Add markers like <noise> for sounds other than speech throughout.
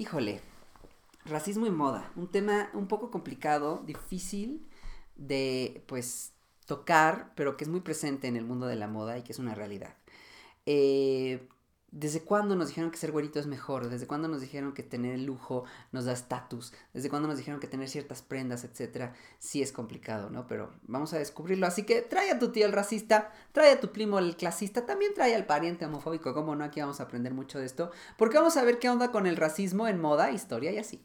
Híjole, racismo y moda, un tema un poco complicado, difícil de, pues, tocar, pero que es muy presente en el mundo de la moda y que es una realidad. Eh, ¿Desde cuándo nos dijeron que ser güerito es mejor? ¿Desde cuándo nos dijeron que tener el lujo nos da estatus? ¿Desde cuándo nos dijeron que tener ciertas prendas, etcétera? Sí es complicado, ¿no? Pero vamos a descubrirlo. Así que trae a tu tío el racista, trae a tu primo el clasista, también trae al pariente homofóbico. ¿Cómo no? Aquí vamos a aprender mucho de esto. Porque vamos a ver qué onda con el racismo en moda, historia y así.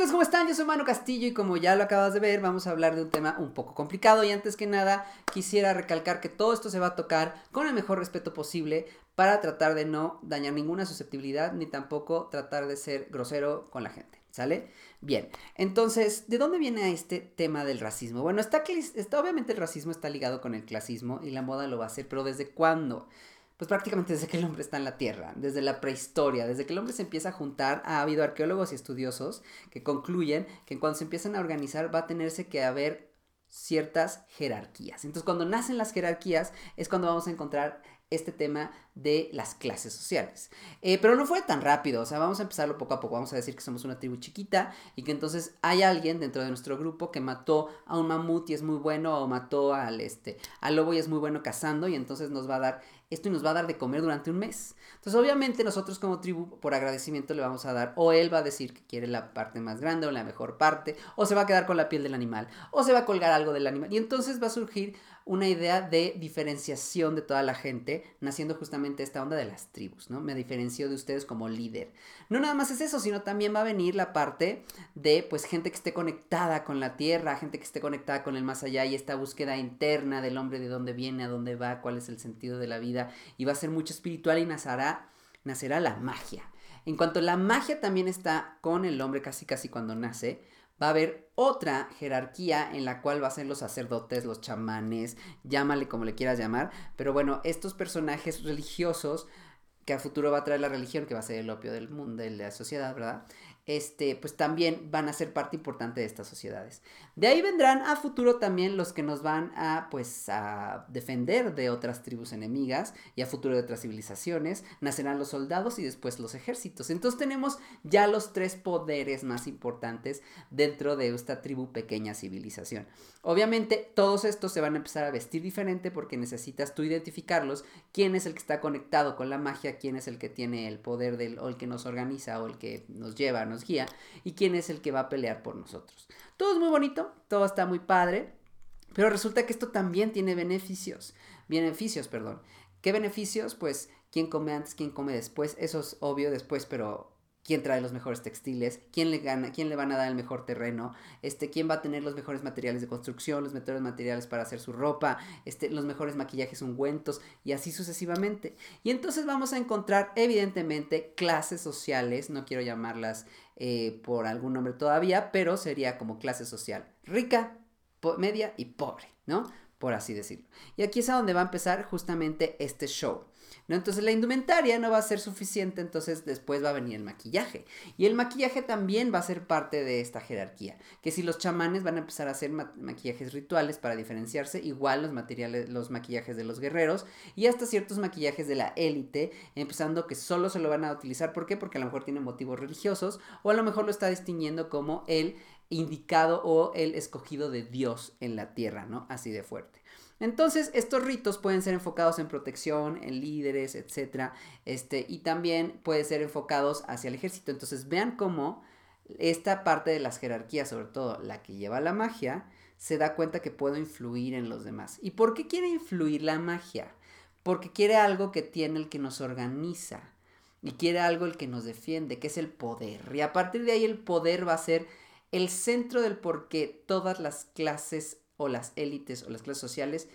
Chicos, ¿cómo están? Yo soy Mano Castillo y como ya lo acabas de ver, vamos a hablar de un tema un poco complicado y antes que nada quisiera recalcar que todo esto se va a tocar con el mejor respeto posible para tratar de no dañar ninguna susceptibilidad ni tampoco tratar de ser grosero con la gente, ¿sale? Bien, entonces, ¿de dónde viene este tema del racismo? Bueno, está, está obviamente el racismo está ligado con el clasismo y la moda lo va a hacer, pero ¿desde cuándo? Pues prácticamente desde que el hombre está en la Tierra, desde la prehistoria, desde que el hombre se empieza a juntar, ha habido arqueólogos y estudiosos que concluyen que cuando se empiezan a organizar va a tenerse que haber ciertas jerarquías. Entonces cuando nacen las jerarquías es cuando vamos a encontrar este tema de las clases sociales. Eh, pero no fue tan rápido, o sea, vamos a empezarlo poco a poco, vamos a decir que somos una tribu chiquita y que entonces hay alguien dentro de nuestro grupo que mató a un mamut y es muy bueno o mató al, este, al lobo y es muy bueno cazando y entonces nos va a dar esto nos va a dar de comer durante un mes. Entonces, obviamente, nosotros como tribu, por agradecimiento, le vamos a dar, o él va a decir que quiere la parte más grande o la mejor parte, o se va a quedar con la piel del animal, o se va a colgar algo del animal. Y entonces va a surgir una idea de diferenciación de toda la gente, naciendo justamente esta onda de las tribus, ¿no? Me diferencio de ustedes como líder. No nada más es eso, sino también va a venir la parte de, pues, gente que esté conectada con la tierra, gente que esté conectada con el más allá y esta búsqueda interna del hombre, de dónde viene, a dónde va, cuál es el sentido de la vida, y va a ser mucho espiritual y nacerá, nacerá la magia. En cuanto la magia también está con el hombre casi casi cuando nace, va a haber otra jerarquía en la cual va a ser los sacerdotes, los chamanes, llámale como le quieras llamar, pero bueno, estos personajes religiosos que a futuro va a traer la religión, que va a ser el opio del mundo, de la sociedad, ¿verdad? Este, pues también van a ser parte importante de estas sociedades. De ahí vendrán a futuro también los que nos van a, pues, a defender de otras tribus enemigas y a futuro de otras civilizaciones. Nacerán los soldados y después los ejércitos. Entonces tenemos ya los tres poderes más importantes dentro de esta tribu pequeña civilización. Obviamente todos estos se van a empezar a vestir diferente porque necesitas tú identificarlos, quién es el que está conectado con la magia, quién es el que tiene el poder del, o el que nos organiza o el que nos lleva, nos y quién es el que va a pelear por nosotros. Todo es muy bonito, todo está muy padre, pero resulta que esto también tiene beneficios. Beneficios, perdón. ¿Qué beneficios? Pues quién come antes, quién come después. Eso es obvio después, pero quién trae los mejores textiles, quién le gana, quién le van a dar el mejor terreno, este, quién va a tener los mejores materiales de construcción, los mejores materiales para hacer su ropa, este, los mejores maquillajes ungüentos y así sucesivamente. Y entonces vamos a encontrar evidentemente clases sociales, no quiero llamarlas eh, por algún nombre todavía, pero sería como clase social rica, media y pobre, ¿no? Por así decirlo. Y aquí es a donde va a empezar justamente este show. ¿No? Entonces la indumentaria no va a ser suficiente, entonces después va a venir el maquillaje. Y el maquillaje también va a ser parte de esta jerarquía. Que si los chamanes van a empezar a hacer maquillajes rituales para diferenciarse, igual los materiales, los maquillajes de los guerreros y hasta ciertos maquillajes de la élite, empezando que solo se lo van a utilizar. ¿Por qué? Porque a lo mejor tiene motivos religiosos o a lo mejor lo está distinguiendo como el indicado o el escogido de Dios en la tierra, ¿no? Así de fuerte. Entonces, estos ritos pueden ser enfocados en protección, en líderes, etc. Este, y también pueden ser enfocados hacia el ejército. Entonces, vean cómo esta parte de las jerarquías, sobre todo la que lleva la magia, se da cuenta que puedo influir en los demás. ¿Y por qué quiere influir la magia? Porque quiere algo que tiene el que nos organiza y quiere algo el que nos defiende, que es el poder. Y a partir de ahí el poder va a ser el centro del por qué todas las clases o las élites o las clases sociales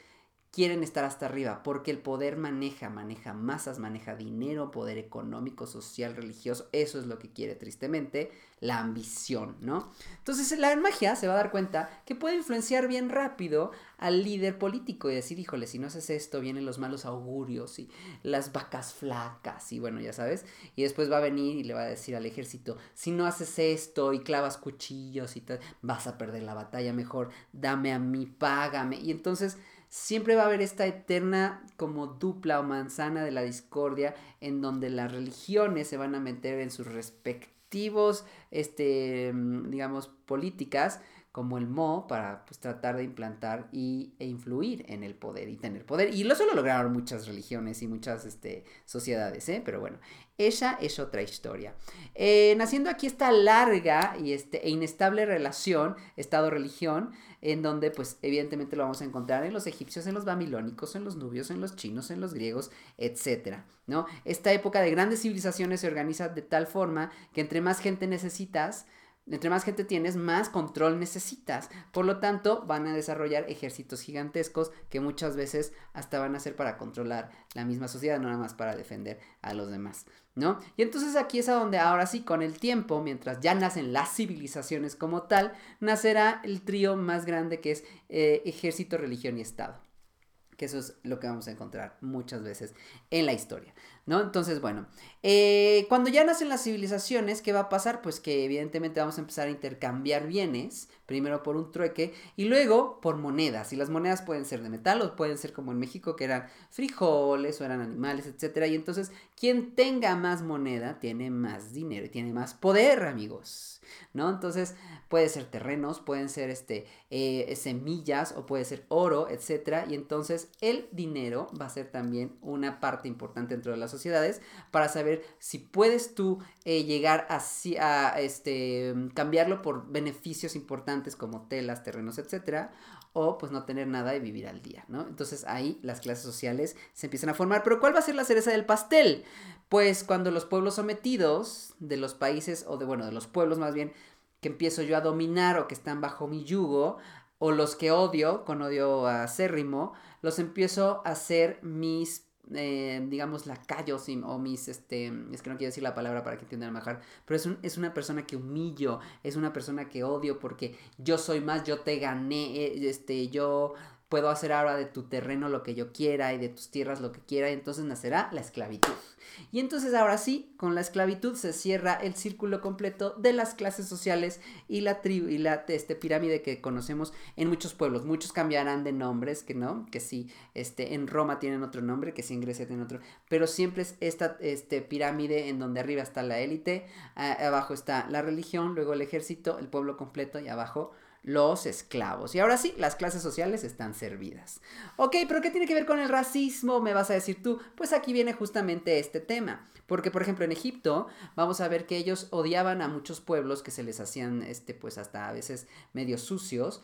quieren estar hasta arriba, porque el poder maneja, maneja masas, maneja dinero, poder económico, social, religioso, eso es lo que quiere tristemente, la ambición, ¿no? Entonces la magia se va a dar cuenta que puede influenciar bien rápido al líder político y decir, híjole, si no haces esto, vienen los malos augurios y las vacas flacas y bueno, ya sabes, y después va a venir y le va a decir al ejército, si no haces esto y clavas cuchillos y tal, vas a perder la batalla, mejor dame a mí, págame, y entonces siempre va a haber esta eterna como dupla o manzana de la discordia en donde las religiones se van a meter en sus respectivos, este, mm, digamos, políticas como el Mo para pues, tratar de implantar y, e influir en el poder y tener poder. Y eso lo lograron muchas religiones y muchas este, sociedades, ¿eh? pero bueno, ella es otra historia. Eh, naciendo aquí esta larga y este, e inestable relación, Estado-religión, en donde pues evidentemente lo vamos a encontrar en los egipcios, en los babilónicos, en los nubios, en los chinos, en los griegos, etc. ¿no? Esta época de grandes civilizaciones se organiza de tal forma que entre más gente necesitas, entre más gente tienes, más control necesitas. Por lo tanto, van a desarrollar ejércitos gigantescos que muchas veces hasta van a ser para controlar la misma sociedad, no nada más para defender a los demás, ¿no? Y entonces aquí es a donde ahora sí, con el tiempo, mientras ya nacen las civilizaciones como tal, nacerá el trío más grande que es eh, ejército, religión y Estado que eso es lo que vamos a encontrar muchas veces en la historia, ¿no? Entonces, bueno, eh, cuando ya nacen las civilizaciones, ¿qué va a pasar? Pues que evidentemente vamos a empezar a intercambiar bienes, primero por un trueque y luego por monedas. Y las monedas pueden ser de metal o pueden ser como en México, que eran frijoles o eran animales, etc. Y entonces, quien tenga más moneda tiene más dinero y tiene más poder, amigos, ¿no? Entonces, puede ser terrenos, pueden ser este, eh, semillas o puede ser oro, etc. Y entonces, el dinero va a ser también una parte importante dentro de las sociedades para saber si puedes tú eh, llegar a, a este, cambiarlo por beneficios importantes como telas, terrenos, etc o pues no tener nada y vivir al día, ¿no? Entonces ahí las clases sociales se empiezan a formar. Pero ¿cuál va a ser la cereza del pastel? Pues cuando los pueblos sometidos de los países, o de, bueno, de los pueblos más bien, que empiezo yo a dominar o que están bajo mi yugo, o los que odio, con odio acérrimo, los empiezo a hacer mis eh, digamos, lacayos o mis, este, es que no quiero decir la palabra para que entiendan mejor, pero es, es una persona que humillo, es una persona que odio porque yo soy más, yo te gané, eh, este, yo puedo hacer ahora de tu terreno lo que yo quiera y de tus tierras lo que quiera, y entonces nacerá la esclavitud. Y entonces ahora sí, con la esclavitud se cierra el círculo completo de las clases sociales y la tribu y la este, pirámide que conocemos en muchos pueblos. Muchos cambiarán de nombres, que no, que sí, este, en Roma tienen otro nombre, que sí en Grecia tienen otro, pero siempre es esta este, pirámide en donde arriba está la élite, abajo está la religión, luego el ejército, el pueblo completo y abajo los esclavos. Y ahora sí, las clases sociales están servidas. Ok, pero ¿qué tiene que ver con el racismo? Me vas a decir tú. Pues aquí viene justamente este tema. Porque, por ejemplo, en Egipto vamos a ver que ellos odiaban a muchos pueblos que se les hacían, este, pues hasta a veces medio sucios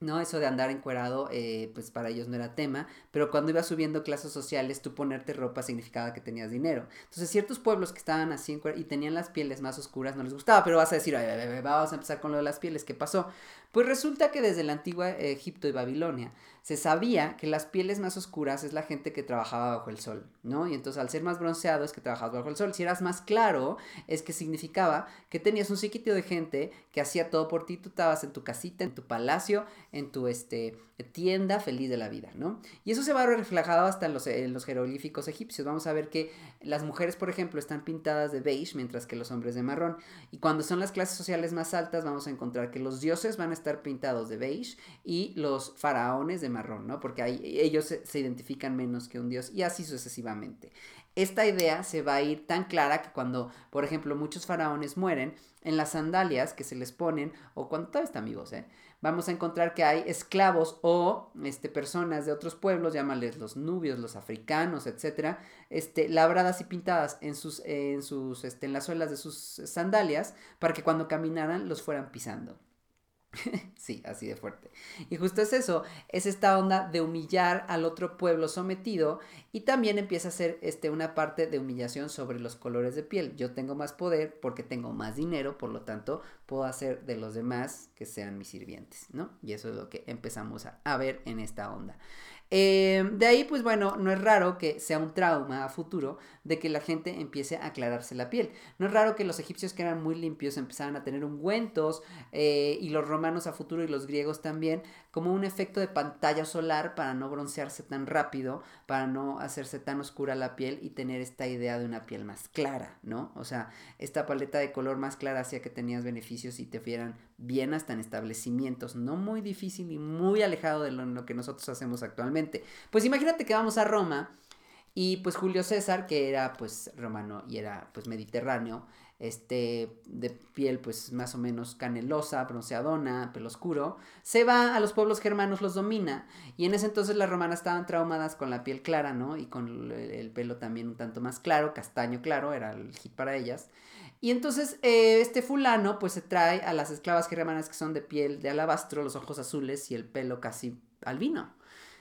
¿no? Eso de andar encuerado, eh, pues para ellos no era tema, pero cuando ibas subiendo clases sociales, tú ponerte ropa significaba que tenías dinero. Entonces, ciertos pueblos que estaban así y tenían las pieles más oscuras no les gustaba, pero vas a decir, vamos a empezar con lo de las pieles, ¿qué pasó? Pues resulta que desde la antigua Egipto y Babilonia se sabía que las pieles más oscuras es la gente que trabajaba bajo el sol, ¿no? Y entonces al ser más bronceado es que trabajabas bajo el sol. Si eras más claro, es que significaba que tenías un psiquitio de gente que hacía todo por ti, tú estabas en tu casita, en tu palacio, en tu este, tienda feliz de la vida, ¿no? Y eso se va reflejado hasta en los, en los jeroglíficos egipcios. Vamos a ver que las mujeres, por ejemplo, están pintadas de beige, mientras que los hombres de marrón. Y cuando son las clases sociales más altas, vamos a encontrar que los dioses van a estar pintados de beige y los faraones de marrón, ¿no? Porque ellos se, identifican menos que un dios y así sucesivamente. Esta idea se va a ir tan clara que cuando, por ejemplo, muchos faraones mueren, en las sandalias que se les ponen, o cuando todavía está amigos, ¿eh? vamos a encontrar que hay esclavos o este, personas de otros pueblos, llámales los nubios, los africanos, etcétera, este, labradas y pintadas en sus, en sus, este, en las suelas de sus sandalias, para que cuando caminaran los fueran pisando. <laughs> sí, así de fuerte. Y justo es eso, es esta onda de humillar al otro pueblo sometido y también empieza a ser este, una parte de humillación sobre los colores de piel. Yo tengo más poder porque tengo más dinero, por lo tanto puedo hacer de los demás que sean mis sirvientes, ¿no? Y eso es lo que empezamos a, a ver en esta onda. Eh, de ahí, pues bueno, no es raro que sea un trauma a futuro de que la gente empiece a aclararse la piel. No es raro que los egipcios que eran muy limpios empezaran a tener ungüentos eh, y los romanos a futuro y los griegos también como un efecto de pantalla solar para no broncearse tan rápido, para no hacerse tan oscura la piel y tener esta idea de una piel más clara, ¿no? O sea, esta paleta de color más clara hacía que tenías beneficios y te fueran bien hasta en establecimientos, no muy difícil y muy alejado de lo que nosotros hacemos actualmente. Pues imagínate que vamos a Roma y pues Julio César, que era pues romano y era pues mediterráneo, este, de piel pues más o menos canelosa, bronceadona, pelo oscuro, se va a los pueblos germanos, los domina, y en ese entonces las romanas estaban traumadas con la piel clara, ¿no? Y con el, pelo también un tanto más claro, castaño claro, era el hit para ellas. Y entonces eh, este fulano pues se trae a las esclavas germanas que son de piel de alabastro, los ojos azules y el pelo casi albino.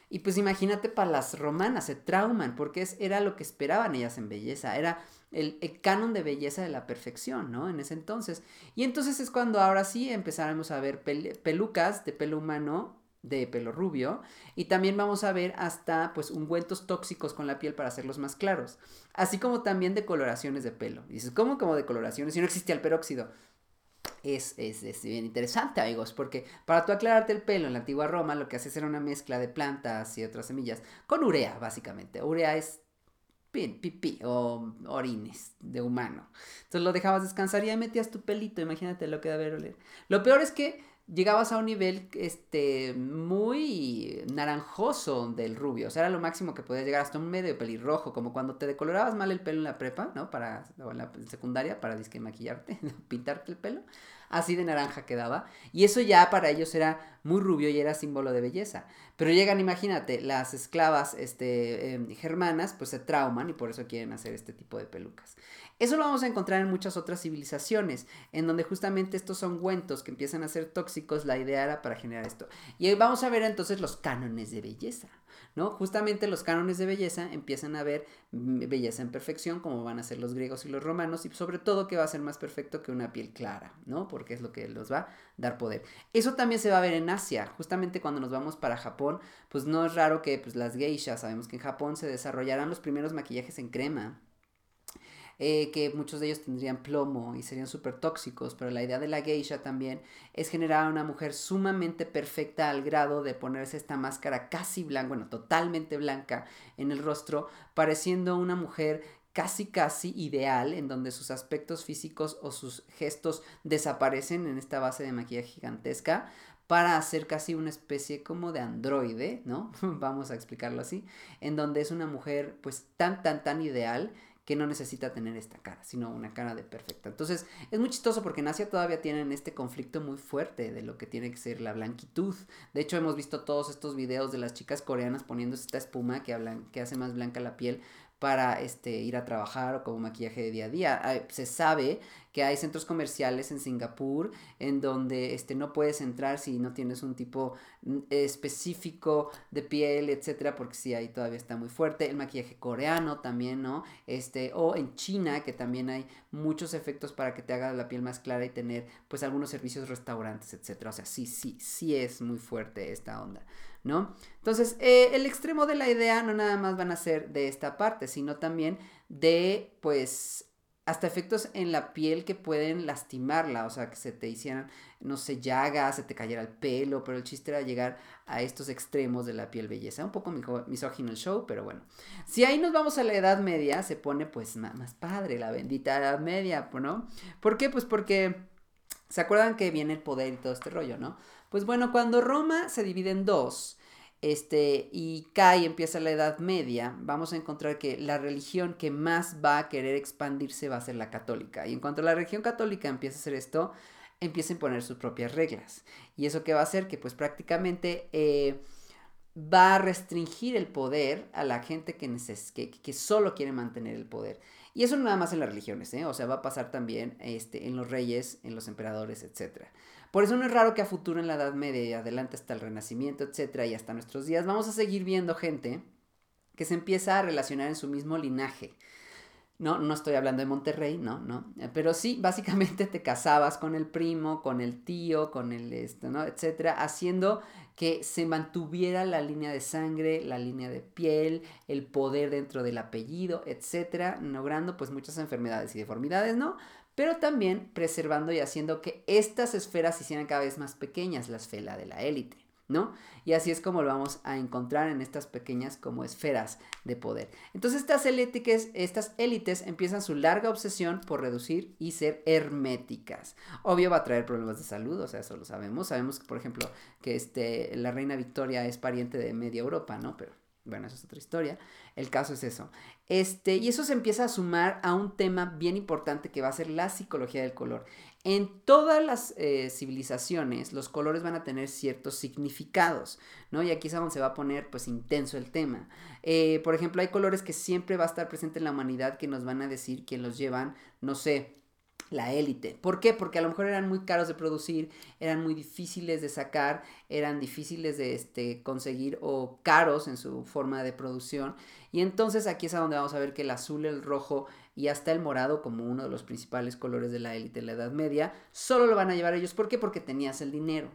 Y pues imagínate para las romanas, se trauman, porque es, era lo que esperaban ellas en belleza, era el, canon de belleza de la perfección, ¿no? En ese entonces. Y entonces es cuando ahora sí empezaremos a ver pelucas de pelo humano, de pelo rubio, y también vamos a ver hasta pues ungüentos tóxicos con la piel para hacerlos más claros, así como también de coloraciones de pelo. dices, ¿cómo como de coloraciones? Si no existía el peróxido. Es, es, es, bien interesante, amigos, porque para tú aclararte el pelo en la antigua Roma, lo que haces era una mezcla de plantas y otras semillas con urea, básicamente. Urea es pipí o orines de humano. Entonces lo dejabas descansar y ahí metías tu pelito, imagínate lo que debe oler. Lo peor es que llegabas a un nivel este, muy naranjoso del rubio. O sea, era lo máximo que podías llegar hasta un medio pelirrojo, como cuando te decolorabas mal el pelo en la prepa, ¿no? Para, o en la secundaria, para disque maquillarte, <laughs> pintarte el pelo así de naranja quedaba. Y eso ya para ellos era muy rubio y era símbolo de belleza. Pero llegan, imagínate, las esclavas este, em, germanas, pues se trauman y por eso quieren hacer este tipo de pelucas. Eso lo vamos a encontrar en muchas otras civilizaciones, en donde justamente estos ungüentos que empiezan a ser tóxicos, la idea era para generar esto. Y vamos a ver entonces los cánones de belleza. ¿no? Justamente los cánones de belleza empiezan a ver mm, belleza en perfección, como van a ser los griegos y los romanos, y sobre todo que va a ser más perfecto que una piel clara, ¿no? Porque es lo que los va a dar poder. Eso también se va a ver en Justamente cuando nos vamos para Japón, pues no es raro que pues, las geishas, sabemos que en Japón se desarrollarán los primeros maquillajes en crema, eh, que muchos de ellos tendrían plomo y serían súper tóxicos, pero la idea de la geisha también es generar a una mujer sumamente perfecta al grado de ponerse esta máscara casi blanca, bueno, totalmente blanca en el rostro, pareciendo una mujer casi casi ideal en donde sus aspectos físicos o sus gestos desaparecen en esta base de maquillaje gigantesca para hacer casi una especie como de androide, ¿no? <laughs> Vamos a explicarlo así, en donde es una mujer pues tan tan tan ideal que no necesita tener esta cara, sino una cara de perfecta. Entonces, es muy chistoso porque en Asia todavía tienen este conflicto muy fuerte de lo que tiene que ser la blanquitud. De hecho, hemos visto todos estos videos de las chicas coreanas poniéndose esta espuma que hace más blanca la piel para este, ir a trabajar o como maquillaje de día a día. Se sabe que hay centros comerciales en Singapur en donde este, no puedes entrar si no tienes un tipo mm, específico de piel, etcétera, porque sí, ahí todavía está muy fuerte. El maquillaje coreano también, ¿no? Este, o en China, que también hay muchos efectos para que te haga la piel más clara y tener, pues, algunos servicios restaurantes, etcétera. O sea, sí, sí, sí es muy fuerte esta onda. ¿no? Entonces, eh, el extremo de la idea no nada más van a ser de esta parte, sino también de, pues, hasta efectos en la piel que pueden lastimarla, o sea, que se te hicieran, no sé, llagas, se te cayera el pelo, pero el chiste era llegar a estos extremos de la piel belleza. Un poco misógino el show, pero bueno. Si ahí nos vamos a la Edad Media, se pone pues más padre la bendita Edad Media, ¿no? ¿Por qué? Pues porque, ¿se acuerdan que viene el poder y todo este rollo, ¿no? Pues bueno, cuando Roma se divide en dos, este, y cae empieza la Edad Media, vamos a encontrar que la religión que más va a querer expandirse va a ser la católica. Y en cuanto la religión católica empieza a hacer esto, empieza a imponer sus propias reglas. ¿Y eso qué va a hacer? Que pues prácticamente eh, va a restringir el poder a la gente que, que, que, solo quiere mantener el poder. Y eso no nada más en las religiones, ¿eh? o sea, va a pasar también este, en los reyes, en los emperadores, etcétera. Por eso no es raro que a futuro en la Edad Media y adelante hasta el Renacimiento, etcétera, y hasta nuestros días, vamos a seguir viendo gente que se empieza a relacionar en su mismo linaje. No, no estoy hablando de Monterrey, no, no. Pero sí, <laughs> básicamente te casabas con el primo, con el tío, con el esto, ¿no? Etcétera, haciendo que se mantuviera la línea de sangre, la línea de piel, el poder dentro del apellido, etcétera, logrando pues muchas enfermedades y deformidades, ¿no? Pero también preservando y haciendo que estas esferas se hicieran cada vez más pequeñas, la esfera de la élite. ¿no? Y así es como lo vamos a encontrar en estas pequeñas como esferas de poder. Entonces estas élites, estas élites empiezan su larga obsesión por reducir y ser herméticas. Obvio va a traer problemas de salud, o sea, eso lo sabemos. Sabemos, por ejemplo, que este, la reina Victoria es pariente de media Europa, ¿no? Pero bueno, esa es otra historia. El caso es eso. Este, y eso se empieza a sumar a un tema bien importante que va a ser la psicología del color. En todas las eh, civilizaciones los colores van a tener ciertos significados, ¿no? Y aquí es donde se va a poner pues intenso el tema. Eh, por ejemplo, hay colores que siempre va a estar presente en la humanidad que nos van a decir que los llevan, no sé, la élite. ¿Por qué? Porque a lo mejor eran muy caros de producir, eran muy difíciles de sacar, eran difíciles de este, conseguir o caros en su forma de producción. Y entonces aquí es a donde vamos a ver que el azul, el rojo y hasta el morado como uno de los principales colores de la élite de la Edad Media, solo lo van a llevar ellos. ¿Por qué? Porque tenías el dinero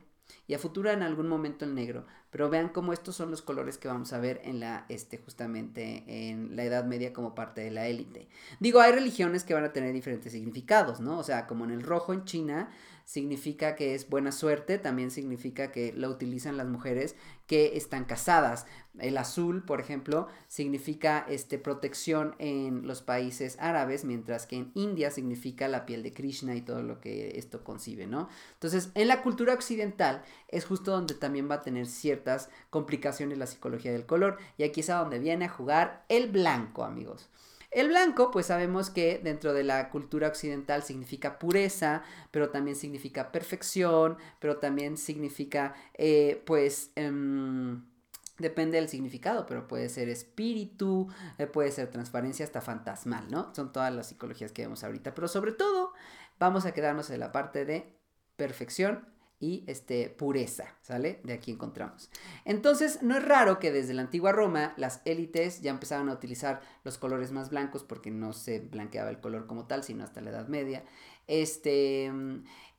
y a futuro en algún momento el negro. Pero vean cómo estos son los colores que vamos a ver en la, este, justamente en la Edad Media como parte de la élite. Digo, hay religiones que van a tener diferentes significados, ¿no? O sea, como en el rojo en China, significa que es buena suerte, también significa que lo utilizan las mujeres que están casadas. El azul, por ejemplo, significa este, protección en los países árabes, mientras que en India significa la piel de Krishna y todo lo que esto concibe, ¿no? Entonces, en la cultura occidental es justo donde también va a tener ciertas complicaciones la psicología del color, y aquí es a donde viene a jugar el blanco, amigos. El blanco, pues sabemos que dentro de la cultura occidental significa pureza, pero también significa perfección, pero también significa, eh, pues, em, depende del significado, pero puede ser espíritu, eh, puede ser transparencia, hasta fantasmal, ¿no? Son todas las psicologías que vemos ahorita, pero sobre todo vamos a quedarnos en la parte de perfección y este, pureza, ¿sale? De aquí encontramos. Entonces, no es raro que desde la antigua Roma las élites ya empezaban a utilizar los colores más blancos porque no se blanqueaba el color como tal, sino hasta la Edad Media. Este,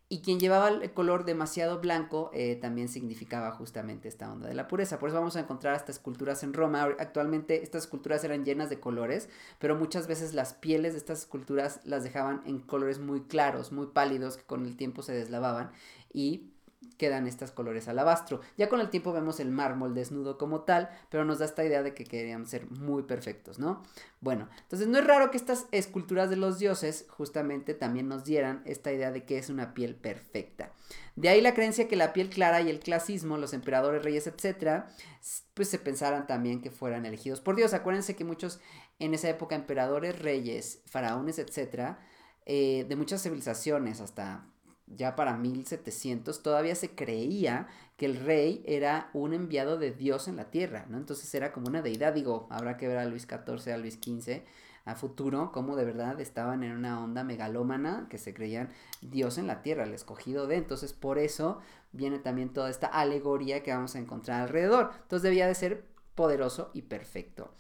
y quien llevaba el color demasiado blanco eh, también significaba justamente esta onda de la pureza. Por eso vamos a encontrar estas esculturas en Roma. Actualmente estas esculturas eran llenas de colores, pero muchas veces las pieles de estas esculturas las dejaban en colores muy claros, muy pálidos, que con el tiempo se deslavaban y quedan estos colores alabastro. Ya con el tiempo vemos el mármol desnudo como tal, pero nos da esta idea de que querían ser muy perfectos, ¿no? Bueno, entonces no es raro que estas esculturas de los dioses justamente también nos dieran esta idea de que es una piel perfecta. De ahí la creencia que la piel clara y el clasismo, los emperadores, reyes, etcétera, pues se pensaran también que fueran elegidos por Dios. Acuérdense que muchos en esa época emperadores, reyes, faraones, etcétera, eh, de muchas civilizaciones hasta ya para 1700, todavía se creía que el rey era un enviado de Dios en la tierra, ¿no? Entonces era como una deidad, digo, habrá que ver a Luis XIV, a Luis XV a futuro, como de verdad estaban en una onda megalómana que se creían Dios en la tierra, el escogido de, entonces por eso viene también toda esta alegoría que vamos a encontrar alrededor, entonces debía de ser poderoso y perfecto.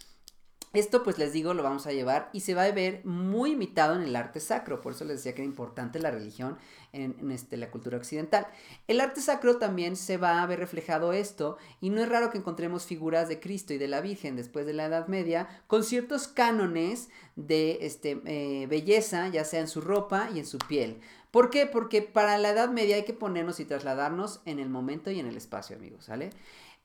Esto pues les digo lo vamos a llevar y se va a ver muy imitado en el arte sacro, por eso les decía que era importante la religión en, este, la cultura occidental. El arte sacro también se va a ver reflejado esto y no es raro que encontremos figuras de Cristo y de la Virgen después de la Edad Media con ciertos cánones de este, eh, belleza, ya sea en su ropa y en su piel. ¿Por qué? Porque para la Edad Media hay que ponernos y trasladarnos en el momento y en el espacio, amigos, ¿sale?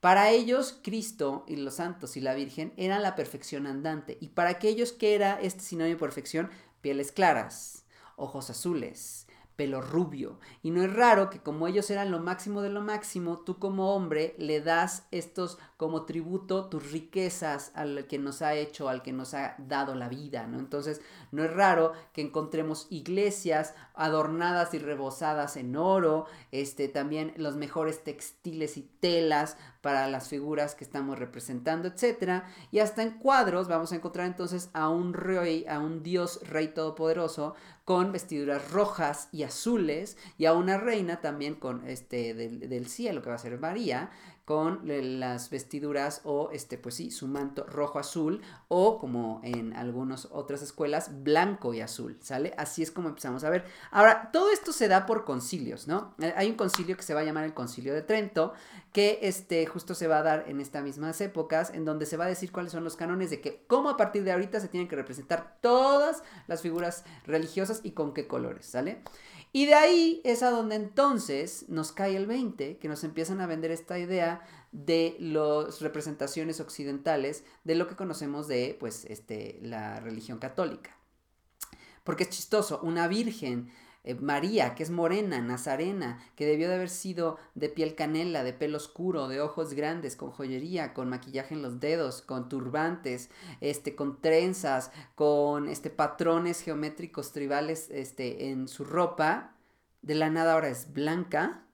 Para ellos, Cristo y los santos y la Virgen eran la perfección andante. Y para aquellos que era este sinónimo de perfección, pieles claras, ojos azules, pelo rubio. Y no es raro que como ellos eran lo máximo de lo máximo, tú como hombre le das estos como tributo tus riquezas al que nos ha hecho, al que nos ha dado la vida, ¿no? Entonces, no es raro que encontremos iglesias adornadas y rebosadas en oro, este, también los mejores textiles y telas para las figuras que estamos representando, etcétera, y hasta en cuadros vamos a encontrar entonces a un rey, a un dios rey todopoderoso con vestiduras rojas y azules y a una reina también con este del cielo que va a ser María con las vestiduras o este pues sí su manto rojo azul o como en algunas otras escuelas blanco y azul sale así es como empezamos a ver. Ahora todo esto se da por concilios no eh, hay un concilio que se va a llamar el concilio de Trento que este justo se va a dar en estas mismas épocas en donde se va a decir cuáles son los cánones de que cómo a partir de ahorita se tienen que representar todas las figuras religiosas y con qué colores sale Y de ahí es a donde entonces nos cae el 20, que nos empiezan a vender esta idea de las representaciones occidentales de lo que conocemos de pues este la religión católica. Porque es chistoso, una virgen eh, María, que es morena, nazarena, que debió de haber sido de piel canela, de pelo oscuro, de ojos grandes, con joyería, con maquillaje en los dedos, con turbantes, este, con trenzas, con este, patrones geométricos tribales este, en su ropa, de la nada ahora es blanca,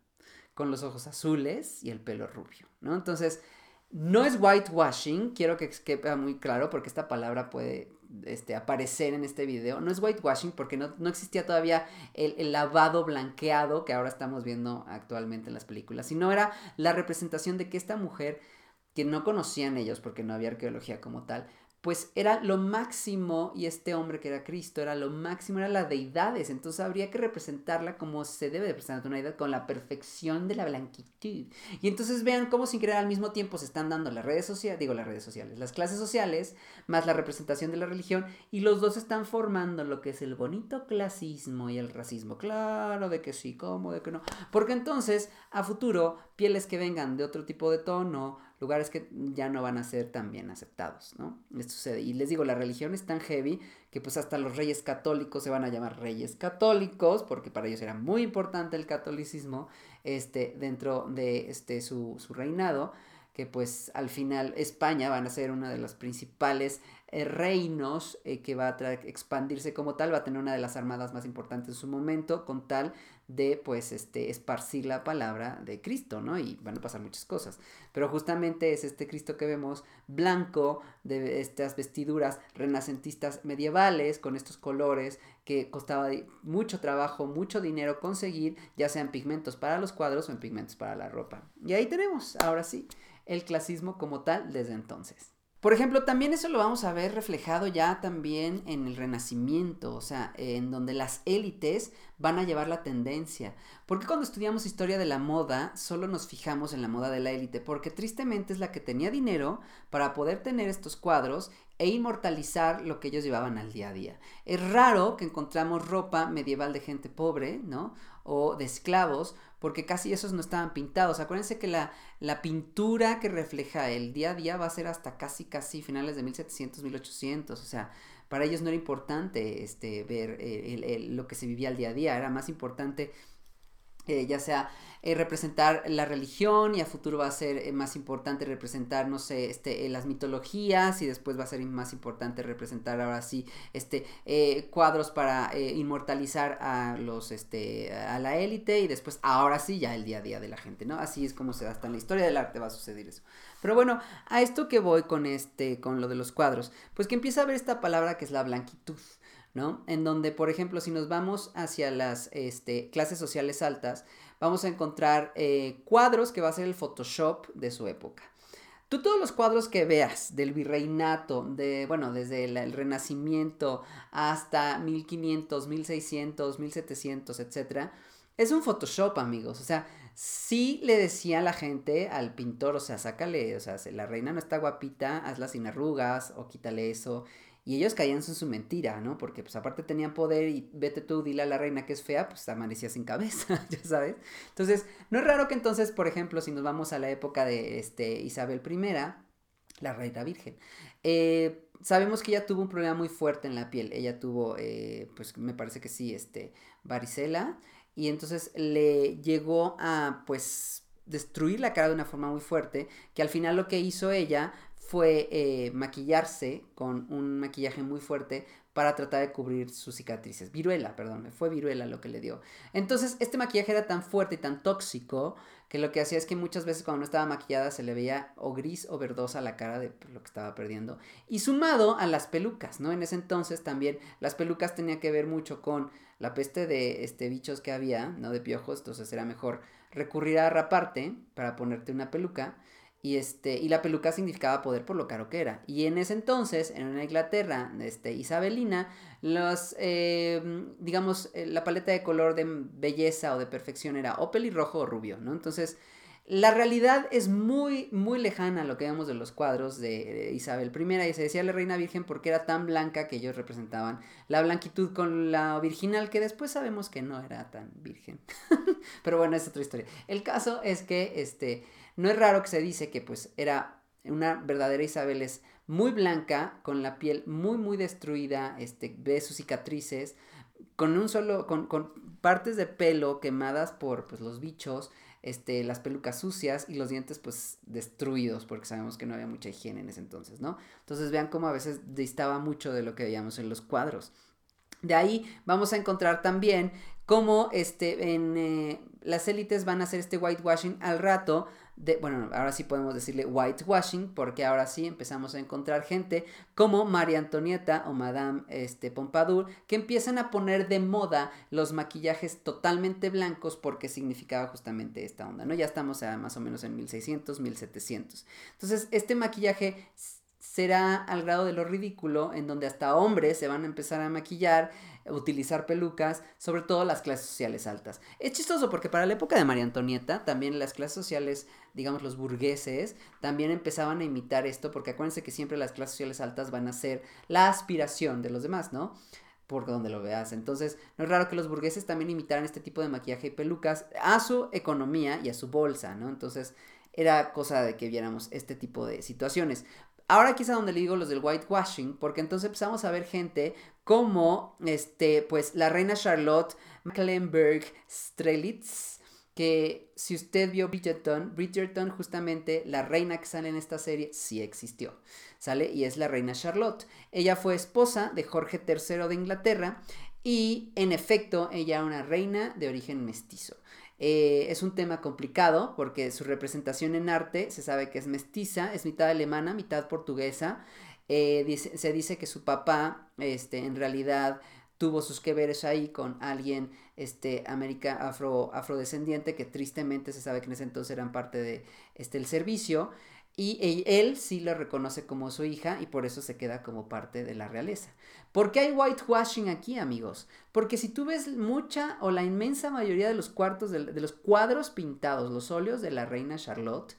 con los ojos azules y el pelo rubio, ¿no? Entonces, no es whitewashing, quiero que quede muy claro porque esta palabra puede este, aparecer en este video. No es whitewashing porque no, existía todavía el, lavado blanqueado que ahora estamos viendo actualmente en las películas, sino era la representación de que esta mujer, que no conocían ellos porque no había arqueología como tal, pues era lo máximo, y este hombre que era Cristo era lo máximo, era la deidades, entonces habría que representarla como se debe de presentar una deidad, con la perfección de la blanquitud. Y entonces vean cómo sin querer al mismo tiempo se están dando las redes sociales, digo las redes sociales, las clases sociales, más la representación de la religión, y los dos están formando lo que es el bonito clasismo y el racismo. Claro, de que sí, ¿cómo? De que no. Porque entonces, a futuro, pieles que vengan de otro tipo de tono, lugares que ya no van a ser tan bien aceptados, ¿no? Esto sucede. Y les digo, la religión es tan heavy que pues hasta los reyes católicos se van a llamar reyes católicos, porque para ellos era muy importante el catolicismo este, dentro de este, su, su reinado, que pues al final España van a ser una de los principales eh, reinos eh, que va a expandirse como tal, va a tener una de las armadas más importantes en su momento, con tal de pues este esparcir la palabra de Cristo, ¿no? Y van a pasar muchas cosas. Pero justamente es este Cristo que vemos blanco de estas vestiduras renacentistas medievales con estos colores que costaba mucho trabajo, mucho dinero conseguir, ya sean pigmentos para los cuadros o en pigmentos para la ropa. Y ahí tenemos, ahora sí, el clasismo como tal desde entonces. Por ejemplo, también eso lo vamos a ver reflejado ya también en el Renacimiento, o sea, en donde las élites van a llevar la tendencia. Porque cuando estudiamos historia de la moda, solo nos fijamos en la moda de la élite, porque tristemente es la que tenía dinero para poder tener estos cuadros e inmortalizar lo que ellos llevaban al día a día. Es raro que encontramos ropa medieval de gente pobre, ¿no? O de esclavos, porque casi esos no estaban pintados. Acuérdense que la, la, pintura que refleja el día a día va a ser hasta casi, casi finales de 1700, 1800. O sea, para ellos no era importante este, ver eh, lo que se vivía al día a día, era más importante eh, ya sea eh, representar la religión y a futuro va a ser eh, más importante representar, no sé, este, las mitologías y después va a ser más importante representar ahora sí este, cuadros para inmortalizar a los, este, a la élite y después ahora sí ya el día a día de la gente, ¿no? Así es como se da hasta en la historia del arte va a suceder eso. Pero bueno, a esto que voy con este, con lo de los cuadros, pues que empieza a ver esta palabra que es la blanquitud. ¿No? En donde, por ejemplo, si nos vamos hacia las este, clases sociales altas, vamos a encontrar eh, cuadros que va a ser el Photoshop de su época. Tú todos los cuadros que veas del virreinato, de, bueno, desde el, Renacimiento hasta 1500, 1600, 1700, etc., es un Photoshop, amigos. O sea, sí le decía la gente, al pintor, o sea, sácale, o sea, la reina no está guapita, hazla sin arrugas o quítale eso. Y ellos caían en su mentira, ¿no? Porque pues aparte tenían poder y vete tú, dile a la reina que es fea, pues amanecía sin cabeza, <laughs> ya sabes. Entonces, no es raro que entonces, por ejemplo, si nos vamos a la época de este, Isabel I, la reina virgen, eh, sabemos que ella tuvo un problema muy fuerte en la piel. Ella tuvo, eh, pues me parece que sí, este, varicela. Y entonces le llegó a, pues, destruir la cara de una forma muy fuerte, que al final lo que hizo ella fue eh, maquillarse con un maquillaje muy fuerte para tratar de cubrir sus cicatrices. Viruela, perdón, fue viruela lo que le dio. Entonces, este maquillaje era tan fuerte y tan tóxico que lo que hacía es que muchas veces cuando no estaba maquillada se le veía o gris o verdosa la cara de lo que estaba perdiendo. Y sumado a las pelucas, ¿no? En ese entonces también las pelucas tenían que ver mucho con la peste de este, bichos que había, ¿no? De piojos, entonces era mejor recurrir a raparte para ponerte una peluca y, este, y la peluca significaba poder por lo caro que era. Y en ese entonces, en una Inglaterra este, isabelina, los, eh, digamos, eh, la paleta de color de belleza o de perfección era o pelirrojo o rubio, ¿no? Entonces, La realidad es muy, muy lejana a lo que vemos de los cuadros de Isabel I. Y se decía la reina virgen porque era tan blanca que ellos representaban la blanquitud con la virginal, que después sabemos que no era tan virgen. <laughs> Pero bueno, es otra historia. El caso es que este, no es raro que se dice que pues era una verdadera Isabel es muy blanca, con la piel muy, muy destruida, este, ve sus cicatrices, con un solo, con, con partes de pelo quemadas por pues, los bichos, este, las pelucas sucias y los dientes pues destruidos porque sabemos que no había mucha higiene en ese entonces, ¿no? Entonces vean cómo a veces distaba mucho de lo que veíamos en los cuadros. De ahí vamos a encontrar también cómo este, en, eh, las élites van a hacer este whitewashing al rato bueno, ahora sí podemos decirle whitewashing, porque ahora sí empezamos a encontrar gente como María Antonieta o Madame este, Pompadour, que empiezan a poner de moda los maquillajes totalmente blancos porque significaba justamente esta onda, ¿no? Ya estamos más o menos en 1600, 1700. Entonces, este maquillaje será al grado de lo ridículo, en donde hasta hombres se van a empezar a maquillar, utilizar pelucas, sobre todo las clases sociales altas. Es chistoso porque para la época de María Antonieta, también las clases sociales, digamos los burgueses, también empezaban a imitar esto, porque acuérdense que siempre las clases sociales altas van a ser la aspiración de los demás, ¿no? por donde lo veas. Entonces, no es raro que los burgueses también imitaran este tipo de maquillaje y pelucas a su economía y a su bolsa, ¿no? Entonces, era cosa de que viéramos este tipo de situaciones. Ahora aquí es a donde le digo los del whitewashing, porque entonces empezamos a ver gente como, este, pues, la reina Charlotte Mecklenburg Strelitz, que si usted vio Bridgerton, Bridgerton justamente la reina que sale en esta serie sí existió, ¿sale? Y es la reina Charlotte. Ella fue esposa de Jorge III de Inglaterra y en efecto ella era una reina de origen mestizo. Eh, es un tema complicado porque su representación en arte se sabe que es mestiza, es mitad alemana, mitad portuguesa. Eh, se dice que su papá este, en realidad tuvo sus que veres ahí con alguien este, América afro, afrodescendiente que tristemente se sabe que en ese entonces eran parte de este, el servicio. Y él sí la reconoce como su hija y por eso se queda como parte de la realeza. ¿Por qué hay whitewashing aquí, amigos? Porque si tú ves mucha o la inmensa mayoría de los, cuartos de, los cuadros pintados, los óleos de la reina Charlotte,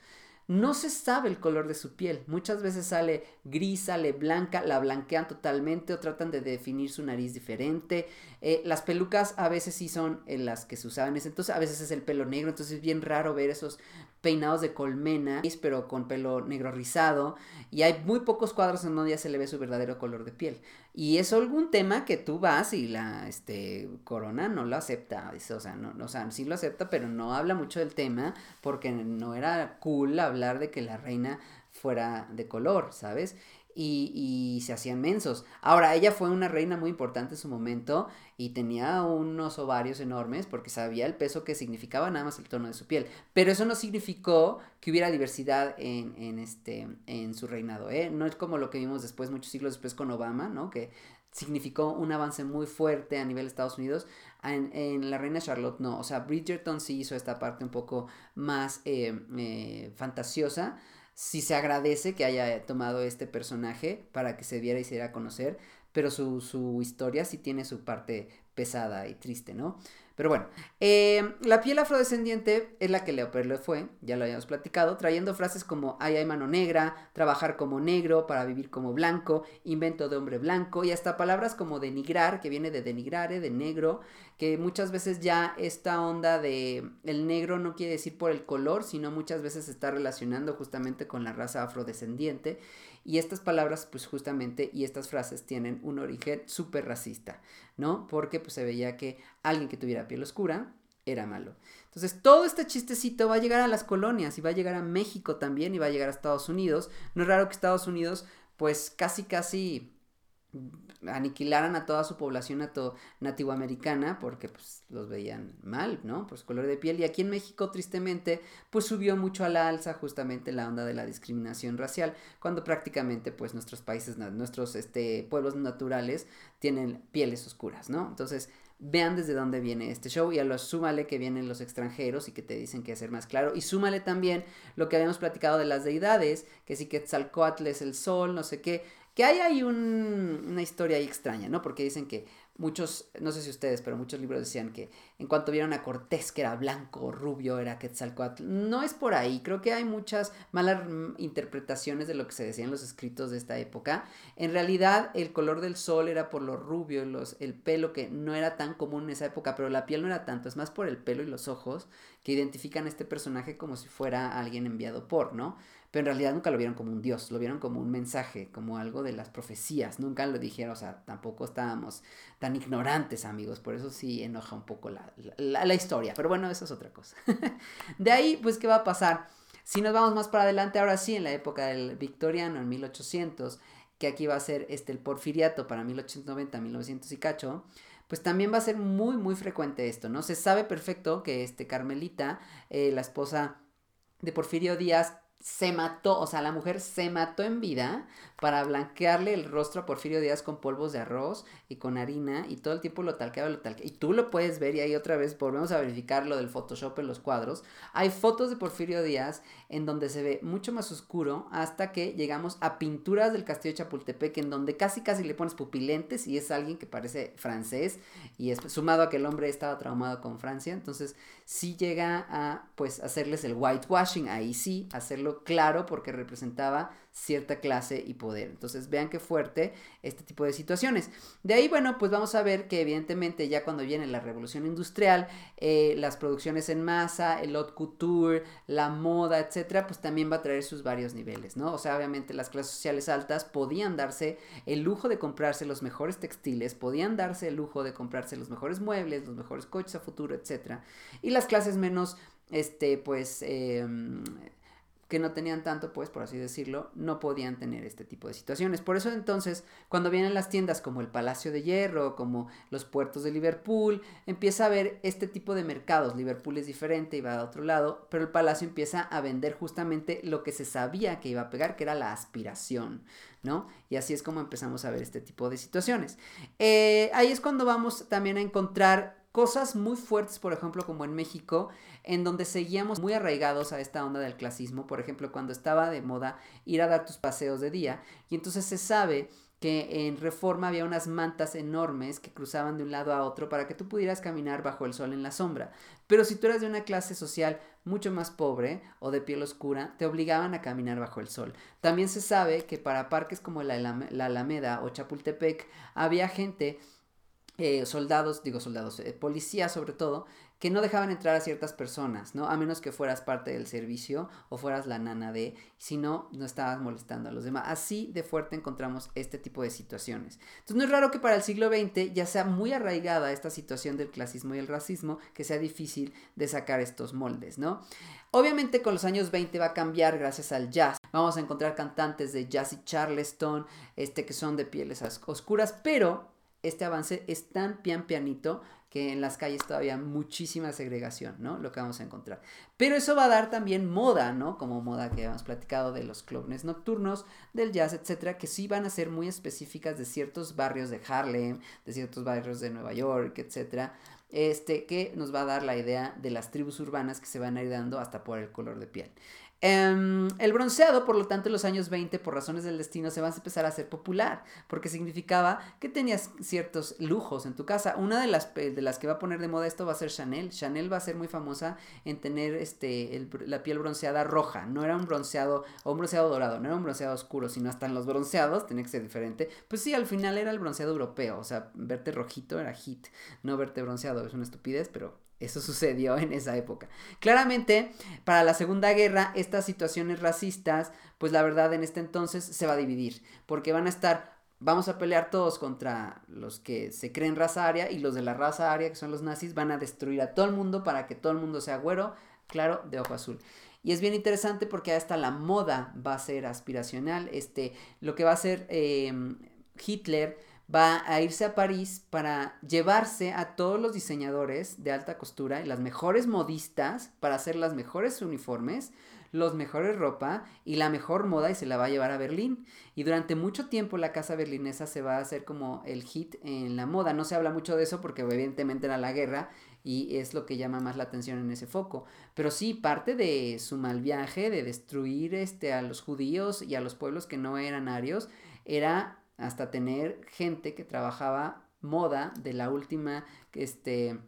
no se sabe el color de su piel. Muchas veces sale gris, sale blanca, la blanquean totalmente o tratan de definir su nariz diferente. Eh, las pelucas a veces sí son las que se usaban entonces, a veces es el pelo negro, entonces es bien raro ver esos peinados de colmena, pero con pelo negro rizado. Y hay muy pocos cuadros en donde ya se le ve su verdadero color de piel. Y es algún tema que tú vas y la este, corona no lo acepta. O sea, no, o sea, sí lo acepta, pero no habla mucho del tema porque no era cool hablar de que la reina fuera de color, ¿sabes? Y, se hacían mensos. Ahora, ella fue una reina muy importante en su momento y tenía unos ovarios enormes porque sabía el peso que significaba nada más el tono de su piel. Pero eso no significó que hubiera diversidad en, este, en su reinado. ¿eh? No es como lo que vimos después, muchos siglos después con Obama, ¿no? Que significó un avance muy fuerte a nivel de Estados Unidos. En, la reina Charlotte no. O sea, Bridgerton sí hizo esta parte un poco más eh, eh, fantasiosa sí se agradece que haya tomado este personaje para que se diera y se diera a conocer, pero su, su historia sí tiene su parte pesada y triste, ¿no? Pero bueno, eh, la piel afrodescendiente es la que Leopoldo le fue, ya lo habíamos platicado, trayendo frases como ay, hay mano negra, trabajar como negro para vivir como blanco, invento de hombre blanco y hasta palabras como denigrar, que viene de denigrare, de negro, que muchas veces ya esta onda de el negro no quiere decir por el color, sino muchas veces está relacionando justamente con la raza afrodescendiente y estas palabras, pues justamente, y estas frases tienen un origen súper racista, ¿no? Porque pues se veía que alguien que tuviera piel oscura era malo. Entonces, todo este chistecito va a llegar a las colonias y va a llegar a México también y va a llegar a Estados Unidos. No es raro que Estados Unidos, pues casi, casi aniquilaran a toda su población nativoamericana porque pues los veían mal, ¿no? Por su color de piel. Y aquí en México, tristemente, pues subió mucho a la alza justamente la onda de la discriminación racial, cuando prácticamente pues nuestros países, nuestros este, pueblos naturales tienen pieles oscuras, ¿no? Entonces, vean desde dónde viene este show y a lo súmale que vienen los extranjeros y que te dicen que hacer más claro y súmale también lo que habíamos platicado de las deidades, que sí que Tzalcoatl es el sol, no sé qué, Que hay ahí una historia ahí extraña, ¿no? Porque dicen que muchos, no sé si ustedes, pero muchos libros decían que en cuanto vieron a Cortés, que era blanco, rubio, era Quetzalcoatl. No es por ahí, creo que hay muchas malas interpretaciones de lo que se decía en los escritos de esta época. En realidad, el color del sol era por lo rubio, los, el pelo, que no era tan común en esa época, pero la piel no era tanto, es más por el pelo y los ojos que identifican a este personaje como si fuera alguien enviado por, ¿no? Pero en realidad nunca lo vieron como un dios, lo vieron como un mensaje, como algo de las profecías, nunca lo dijeron, o sea, tampoco estábamos tan ignorantes amigos, por eso sí enoja un poco la, la, historia, pero bueno, eso es otra cosa. <laughs> de ahí, pues, ¿qué va a pasar? Si nos vamos más para adelante, ahora sí, en la época del victoriano, en 1800, que aquí va a ser este, el porfiriato para 1890, 1900 y cacho, pues también va a ser muy, muy frecuente esto, ¿no? Se sabe perfecto que este Carmelita, eh, la esposa de Porfirio Díaz, se mató, o sea, la mujer se mató en vida para blanquearle el rostro a Porfirio Díaz con polvos de arroz y con harina y todo el tiempo lo talqueaba, lo talqueaba. Y tú lo puedes ver y ahí otra vez volvemos a verificar lo del Photoshop en los cuadros. Hay fotos de Porfirio Díaz en donde se ve mucho más oscuro hasta que llegamos a pinturas del castillo de Chapultepec en donde casi casi le pones pupilentes y es alguien que parece francés y es sumado a que el hombre estaba traumado con Francia. Entonces sí llega a pues hacerles el whitewashing, ahí sí, hacerlo claro porque representaba cierta clase y poder. Entonces vean qué fuerte este tipo de situaciones. De ahí, bueno, pues vamos a ver que evidentemente ya cuando viene la revolución industrial, eh, las producciones en masa, el haute couture, la moda, etcétera, pues también va a traer sus varios niveles, ¿no? O sea, obviamente las clases sociales altas podían darse el lujo de comprarse los mejores textiles, podían darse el lujo de comprarse los mejores muebles, los mejores coches a futuro, etcétera. Y las clases menos este, pues, eh, que no tenían tanto, pues, por así decirlo, no podían tener este tipo de situaciones. Por eso entonces, cuando vienen las tiendas como el Palacio de Hierro, como los puertos de Liverpool, empieza a haber este tipo de mercados. Liverpool es diferente y va a otro lado, pero el Palacio empieza a vender justamente lo que se sabía que iba a pegar, que era la aspiración, ¿no? Y así es como empezamos a ver este tipo de situaciones. Eh, ahí es cuando vamos también a encontrar cosas muy fuertes, por ejemplo, como en México, en donde seguíamos muy arraigados a esta onda del clasismo, por ejemplo, cuando estaba de moda ir a dar tus paseos de día, y entonces se sabe que en Reforma había unas mantas enormes que cruzaban de un lado a otro para que tú pudieras caminar bajo el sol en la sombra. Pero si tú eras de una clase social mucho más pobre o de piel oscura, te obligaban a caminar bajo el sol. También se sabe que para parques como la, la Alameda o Chapultepec había gente eh, soldados, digo soldados, eh, policías sobre todo, que no dejaban entrar a ciertas personas, ¿no? A menos que fueras parte del servicio o fueras la nana de, si no, no estabas molestando a los demás. Así de fuerte encontramos este tipo de situaciones. Entonces no es raro que para el siglo XX ya sea muy arraigada esta situación del clasismo y el racismo, que sea difícil de sacar estos moldes, ¿no? Obviamente con los años 20 va a cambiar gracias al jazz. Vamos a encontrar cantantes de jazz y charleston, este, que son de pieles oscuras, pero este avance es tan pian pianito que en las calles todavía muchísima segregación, ¿no? Lo que vamos a encontrar. Pero eso va a dar también moda, ¿no? Como moda que hemos platicado de los clubes nocturnos, del jazz, etcétera, que sí van a ser muy específicas de ciertos barrios de Harlem, de ciertos barrios de Nueva York, etcétera. Este, que nos va a dar la idea de las tribus urbanas que se van a ir dando hasta por el color de piel. Em, el bronceado, por lo tanto, en los años 20, por razones del destino, se va a empezar a hacer popular, porque significaba que tenías ciertos lujos en tu casa. Una de las, de las que va a poner de moda esto va a ser Chanel. Chanel va a ser muy famosa en tener este, la piel bronceada roja. No era un bronceado o un bronceado dorado, no era un bronceado oscuro, sino hasta en los bronceados tenía que ser diferente. Pues sí, al final era el bronceado europeo, o sea, verte rojito era hit, no verte bronceado, es una estupidez, pero eso sucedió en esa época. Claramente, para la Segunda Guerra, estas situaciones racistas, pues la verdad en este entonces se va a dividir, porque van a estar, vamos a pelear todos contra los que se creen raza aria y los de la raza aria, que son los nazis, van a destruir a todo el mundo para que todo el mundo sea güero, claro, de ojo azul. Y es bien interesante porque hasta la moda va a ser aspiracional. Este, lo que va a ser em, Hitler va a irse a París para llevarse a todos los diseñadores de alta costura y las mejores modistas para hacer las mejores uniformes, los mejores ropa y la mejor moda y se la va a llevar a Berlín. Y durante mucho tiempo la casa berlinesa se va a hacer como el hit en la moda. No se habla mucho de eso porque evidentemente era la guerra y es lo que llama más la atención en ese foco. Pero sí, parte de su mal viaje de destruir este, a los judíos y a los pueblos que no eran arios era hasta tener gente que trabajaba moda de la última, este,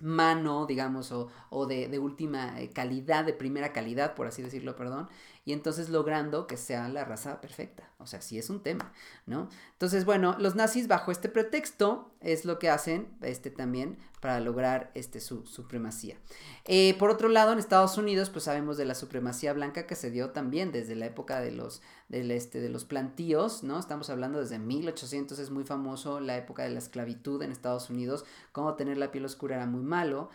mano, digamos, o, o de, de, última eh, calidad, de primera calidad, por así decirlo, perdón, y entonces logrando que sea la raza perfecta. O sea, sí es un tema, ¿no? Entonces, bueno, los nazis bajo este pretexto es lo que hacen este, también para lograr este, su supremacía. Eh, por otro lado, en Estados Unidos, pues sabemos de la supremacía blanca que se dio también desde la época de los, del, este, de los plantíos, ¿no? Estamos hablando desde 1800, es muy famoso la época de la esclavitud en Estados Unidos, cómo tener la piel oscura era muy malo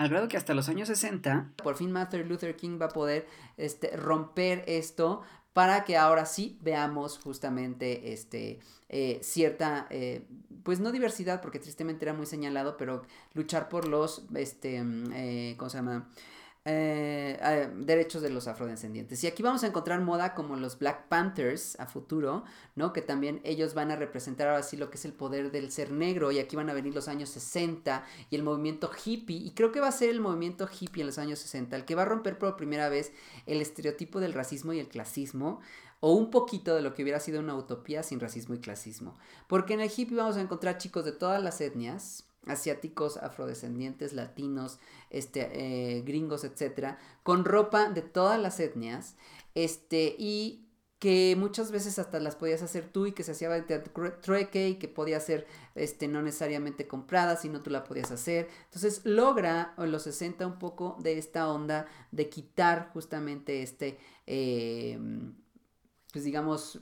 al grado que hasta los años 60, por fin Martin Luther King va a poder este, romper esto para que ahora sí veamos justamente este, eh, cierta, eh, pues no diversidad, porque tristemente era muy señalado, pero luchar por los, este, mm, eh, ¿cómo se llama? Eh, derechos de los afrodescendientes. Y aquí vamos a encontrar moda como los Black Panthers a futuro, ¿no? Que también ellos van a representar ahora sí lo que es el poder del ser negro. Y aquí van a venir los años 60 y el movimiento hippie. Y creo que va a ser el movimiento hippie en los años 60 el que va a romper por primera vez el estereotipo del racismo y el clasismo o un poquito de lo que hubiera sido una utopía sin racismo y clasismo. Porque en el hippie vamos a encontrar chicos de todas las etnias, asiáticos, afrodescendientes, latinos, este, eh, gringos, etcétera, con ropa de todas las etnias, este, y que muchas veces hasta las podías hacer tú y que se hacía de trueque y que podía ser este, no necesariamente comprada, sino tú la podías hacer. Entonces logra en los 60 un poco de esta onda de quitar justamente este, em, pues digamos,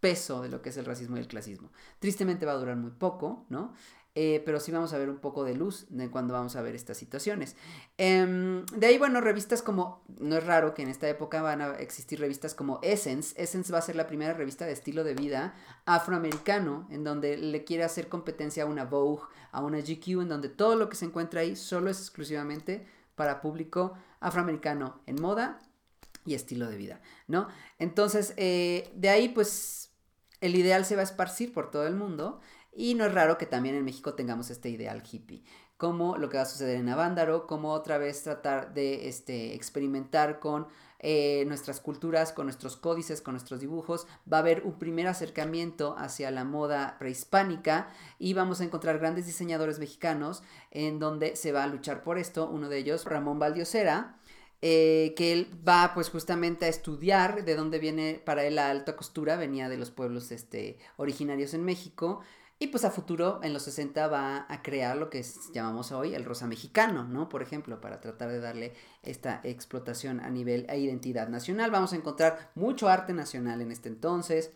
peso de lo que es el racismo y el clasismo. Tristemente va a durar muy poco, ¿no? Eh, pero sí vamos a ver un poco de luz de cuando vamos a ver estas situaciones. Em, de ahí, bueno, revistas como, no es raro que en esta época van a existir revistas como Essence. Essence va a ser la primera revista de estilo de vida afroamericano, en donde le quiere hacer competencia a una Vogue, a una GQ, en donde todo lo que se encuentra ahí solo es exclusivamente para público afroamericano en moda y estilo de vida, ¿no? Entonces, eh, de ahí, pues, el ideal se va a esparcir por todo el mundo y no es raro que también en México tengamos este ideal hippie, como lo que va a suceder en Avándaro, como otra vez tratar de este, experimentar con eh, nuestras culturas, con nuestros códices, con nuestros dibujos. Va a haber un primer acercamiento hacia la moda prehispánica y vamos a encontrar grandes diseñadores mexicanos en donde se va a luchar por esto. Uno de ellos, Ramón Valdiosera. Eh, que él va pues justamente a estudiar de dónde viene para él la alta costura, venía de los pueblos este, originarios en México, y pues a futuro, en los 60, va a crear lo que llamamos hoy el rosa mexicano, ¿no? Por ejemplo, para tratar de darle esta explotación a nivel e identidad nacional. Vamos a encontrar mucho arte nacional en este entonces.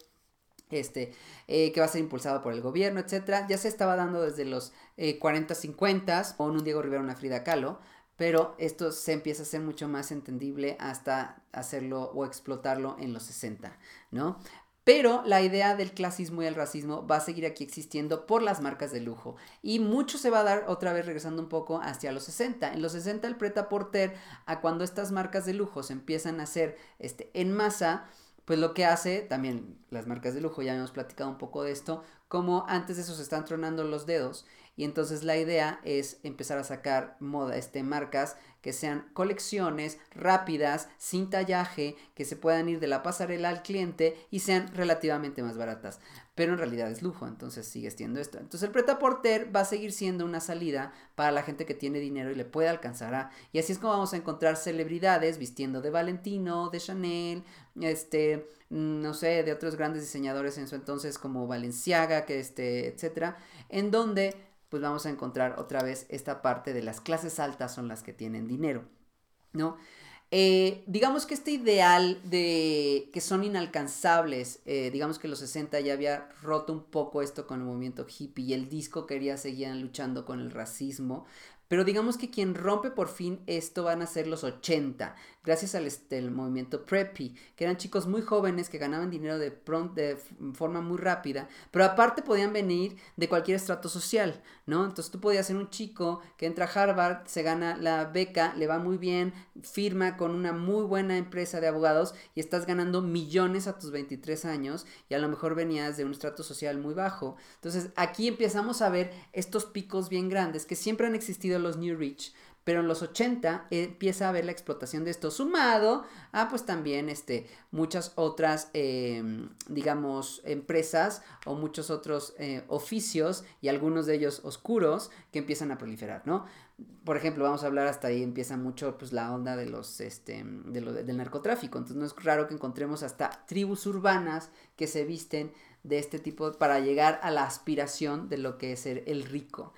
Este, eh, que va a ser impulsado por el gobierno, etcétera. Ya se estaba dando desde los 40, 50 con un Diego Rivera, una Frida Kahlo, pero esto se empieza a hacer mucho más entendible hasta hacerlo o explotarlo en los 60, ¿no? Pero la idea del clasismo y el racismo va a seguir aquí existiendo por las marcas de lujo. Y mucho se va a dar otra vez regresando un poco hacia los 60. En los 60 el preta porter a cuando estas marcas de lujo se empiezan a hacer este, en masa, pues lo que hace también las marcas de lujo, ya hemos platicado un poco de esto, como antes de eso se están tronando los dedos y entonces la idea es empezar a sacar moda, este, marcas que sean colecciones rápidas, sin tallaje, que se puedan ir de la pasarela al cliente y sean relativamente más baratas. Pero en realidad es lujo, entonces sigue siendo esto. Entonces el preta porter va a seguir siendo una salida para la gente que tiene dinero y le puede alcanzar a. Y así es como vamos a encontrar celebridades vistiendo de Valentino, de Chanel, este, no sé, de otros grandes diseñadores en su entonces como Valenciaga, que este, etcétera, en donde pues vamos a encontrar otra vez esta parte de las clases altas son las que tienen dinero, ¿no? Eh, digamos que este ideal de que son inalcanzables, eh, digamos que los 60 ya había roto un poco esto con el movimiento hippie y el disco quería seguir luchando con el racismo, pero digamos que quien rompe por fin esto van a ser los 80, gracias al este, movimiento preppy, que eran chicos muy jóvenes que ganaban dinero de, pronto, de forma muy rápida, pero aparte podían venir de cualquier estrato social, ¿no? Entonces tú podías ser un chico que entra a Harvard, se gana la beca, le va muy bien, firma con una muy buena empresa de abogados y estás ganando millones a tus 23 años y a lo mejor venías de un estrato social muy bajo. Entonces aquí empezamos a ver estos picos bien grandes que siempre han existido los New Rich, Pero en los 80 empieza a haber la explotación de esto, sumado a pues también este, muchas otras, em, digamos, empresas o muchos otros eh, oficios y algunos de ellos oscuros que empiezan a proliferar, ¿no? Por ejemplo, vamos a hablar hasta ahí, empieza mucho pues la onda de los, este, del narcotráfico. Entonces no es raro que encontremos hasta tribus urbanas que se visten de este tipo para llegar a la aspiración de lo que es ser el rico.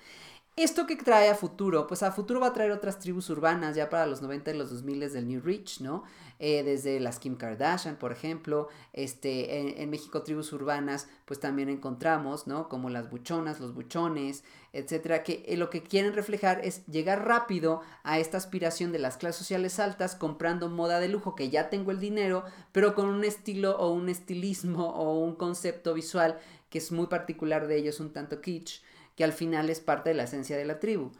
¿Esto que trae a futuro? Pues a futuro va a traer otras tribus urbanas ya para los 90 y los 2000 del New Rich, ¿no? Eh, desde las Kim Kardashian, por ejemplo, este, en, México tribus urbanas, pues también encontramos, ¿no? Como las buchonas, los buchones, etcétera, que eh, lo que quieren reflejar es llegar rápido a esta aspiración de las clases sociales altas comprando moda de lujo, que ya tengo el dinero, pero con un estilo o un estilismo o un concepto visual que es muy particular de ellos, un tanto kitsch que al final es parte de la esencia de la tribu.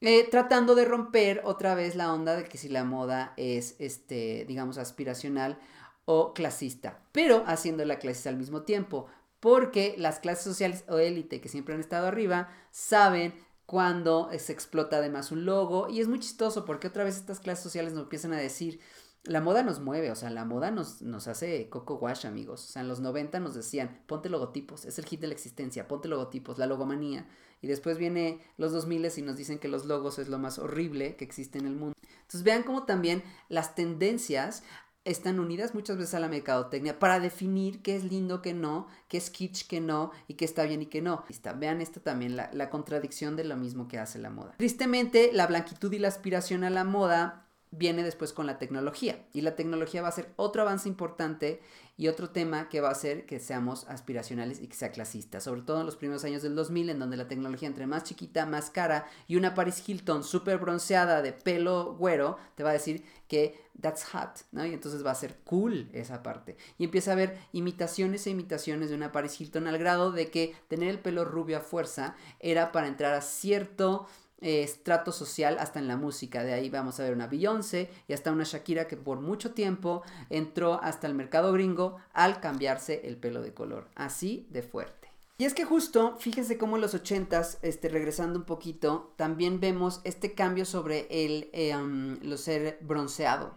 Eh, tratando de romper otra vez la onda de que si la moda es, este, digamos, aspiracional o clasista, pero haciéndola clasista al mismo tiempo, porque las clases sociales o élite que siempre han estado arriba saben cuando se explota además un logo y es muy chistoso porque otra vez estas clases sociales nos empiezan a decir, la moda nos mueve, o sea, la moda nos, nos hace coco wash, amigos. O sea, en los 90 nos decían, ponte logotipos, es el hit de la existencia, ponte logotipos, la logomanía. Y después viene los 2000 y nos dicen que los logos es lo más horrible que existe en el mundo. Entonces vean cómo también las tendencias están unidas muchas veces a la mercadotecnia para definir qué es lindo, qué no, qué es kitsch, qué no, y qué está bien y qué no. Vean esto también, la, la contradicción de lo mismo que hace la moda. Tristemente, la blanquitud y la aspiración a la moda viene después con la tecnología. Y la tecnología va a ser otro avance importante y otro tema que va a hacer que seamos aspiracionales y que sea clasista. Sobre todo en los primeros años del 2000, en donde la tecnología entre más chiquita, más cara y una Paris Hilton súper bronceada de pelo güero, te va a decir que that's hot, ¿no? Y entonces va a ser cool esa parte. Y empieza a haber imitaciones e imitaciones de una Paris Hilton al grado de que tener el pelo rubio a fuerza era para entrar a cierto estrato social hasta en la música. De ahí vamos a ver una Beyoncé y hasta una Shakira que por mucho tiempo entró hasta el mercado gringo al cambiarse el pelo de color. Así de fuerte. Y es que justo, fíjense cómo en los ochentas, este, regresando un poquito, también vemos este cambio sobre el eh, lo ser bronceado.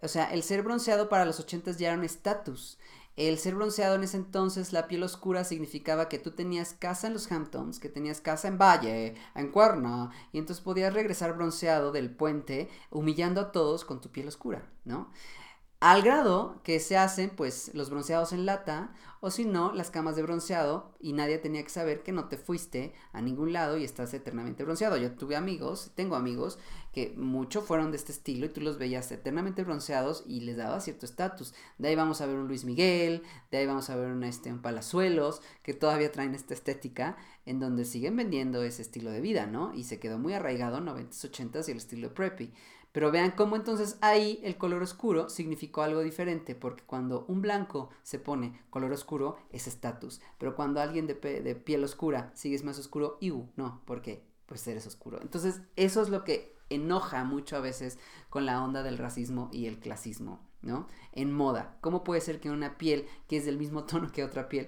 O sea, el ser bronceado para los ochentas ya era un estatus. El ser bronceado en ese entonces, la piel oscura, significaba que tú tenías casa en los Hamptons, que tenías casa en Valle, en Cuerna, y entonces podías regresar bronceado del puente, humillando a todos con tu piel oscura, ¿no? Al grado que se hacen pues los bronceados en lata o si no las camas de bronceado y nadie tenía que saber que no te fuiste a ningún lado y estás eternamente bronceado. Yo tuve amigos, tengo amigos que mucho fueron de este estilo y tú los veías eternamente bronceados y les daba cierto estatus. De ahí vamos a ver un Luis Miguel, de ahí vamos a ver un, este, un Palazuelos que todavía traen esta estética en donde siguen vendiendo ese estilo de vida, ¿no? Y se quedó muy arraigado 90s, 80s y el estilo preppy. Pero vean cómo entonces ahí el color oscuro significó algo diferente, porque cuando un blanco se pone color oscuro es estatus, pero cuando alguien de, piel oscura sigues más oscuro, iu, no, porque pues eres oscuro. Entonces eso es lo que enoja mucho a veces con la onda del racismo y el clasismo, ¿no? En moda, ¿cómo puede ser que una piel que es del mismo <laughs> tono que otra piel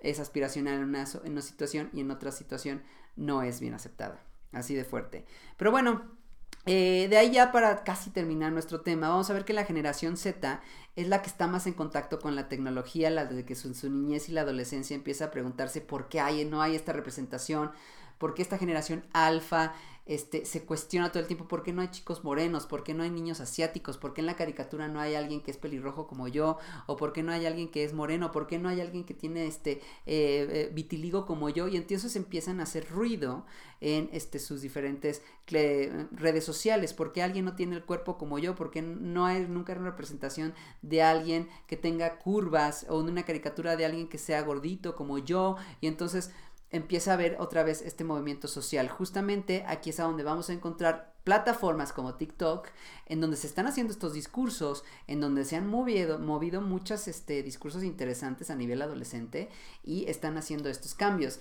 es aspiracional en en una situación y en otra situación no es bien aceptada? Así de fuerte. Pero bueno, eh, de ahí ya para casi terminar nuestro tema, vamos a ver que la generación Z es la que está más en contacto con la tecnología, la de que su, su niñez y la adolescencia empieza a preguntarse por qué hay, no hay esta representación, por qué esta generación alfa este, se cuestiona todo el tiempo por qué no hay chicos morenos, por qué no hay niños asiáticos, por qué en la caricatura no hay alguien que es pelirrojo como yo, o por qué no hay alguien que es moreno, por qué no hay alguien que tiene este eh, eh, vitiligo como yo, y entonces empiezan a hacer ruido en este, sus diferentes redes sociales, por qué alguien no tiene el cuerpo como yo, por qué no hay nunca una representación de alguien que tenga curvas, o una caricatura de alguien que sea gordito como yo, y entonces empieza a haber otra vez este movimiento social. Justamente aquí es a donde vamos a encontrar plataformas como TikTok, en donde se están haciendo estos discursos, en donde se han movido, movido muchos este, discursos interesantes a nivel adolescente y están haciendo estos cambios.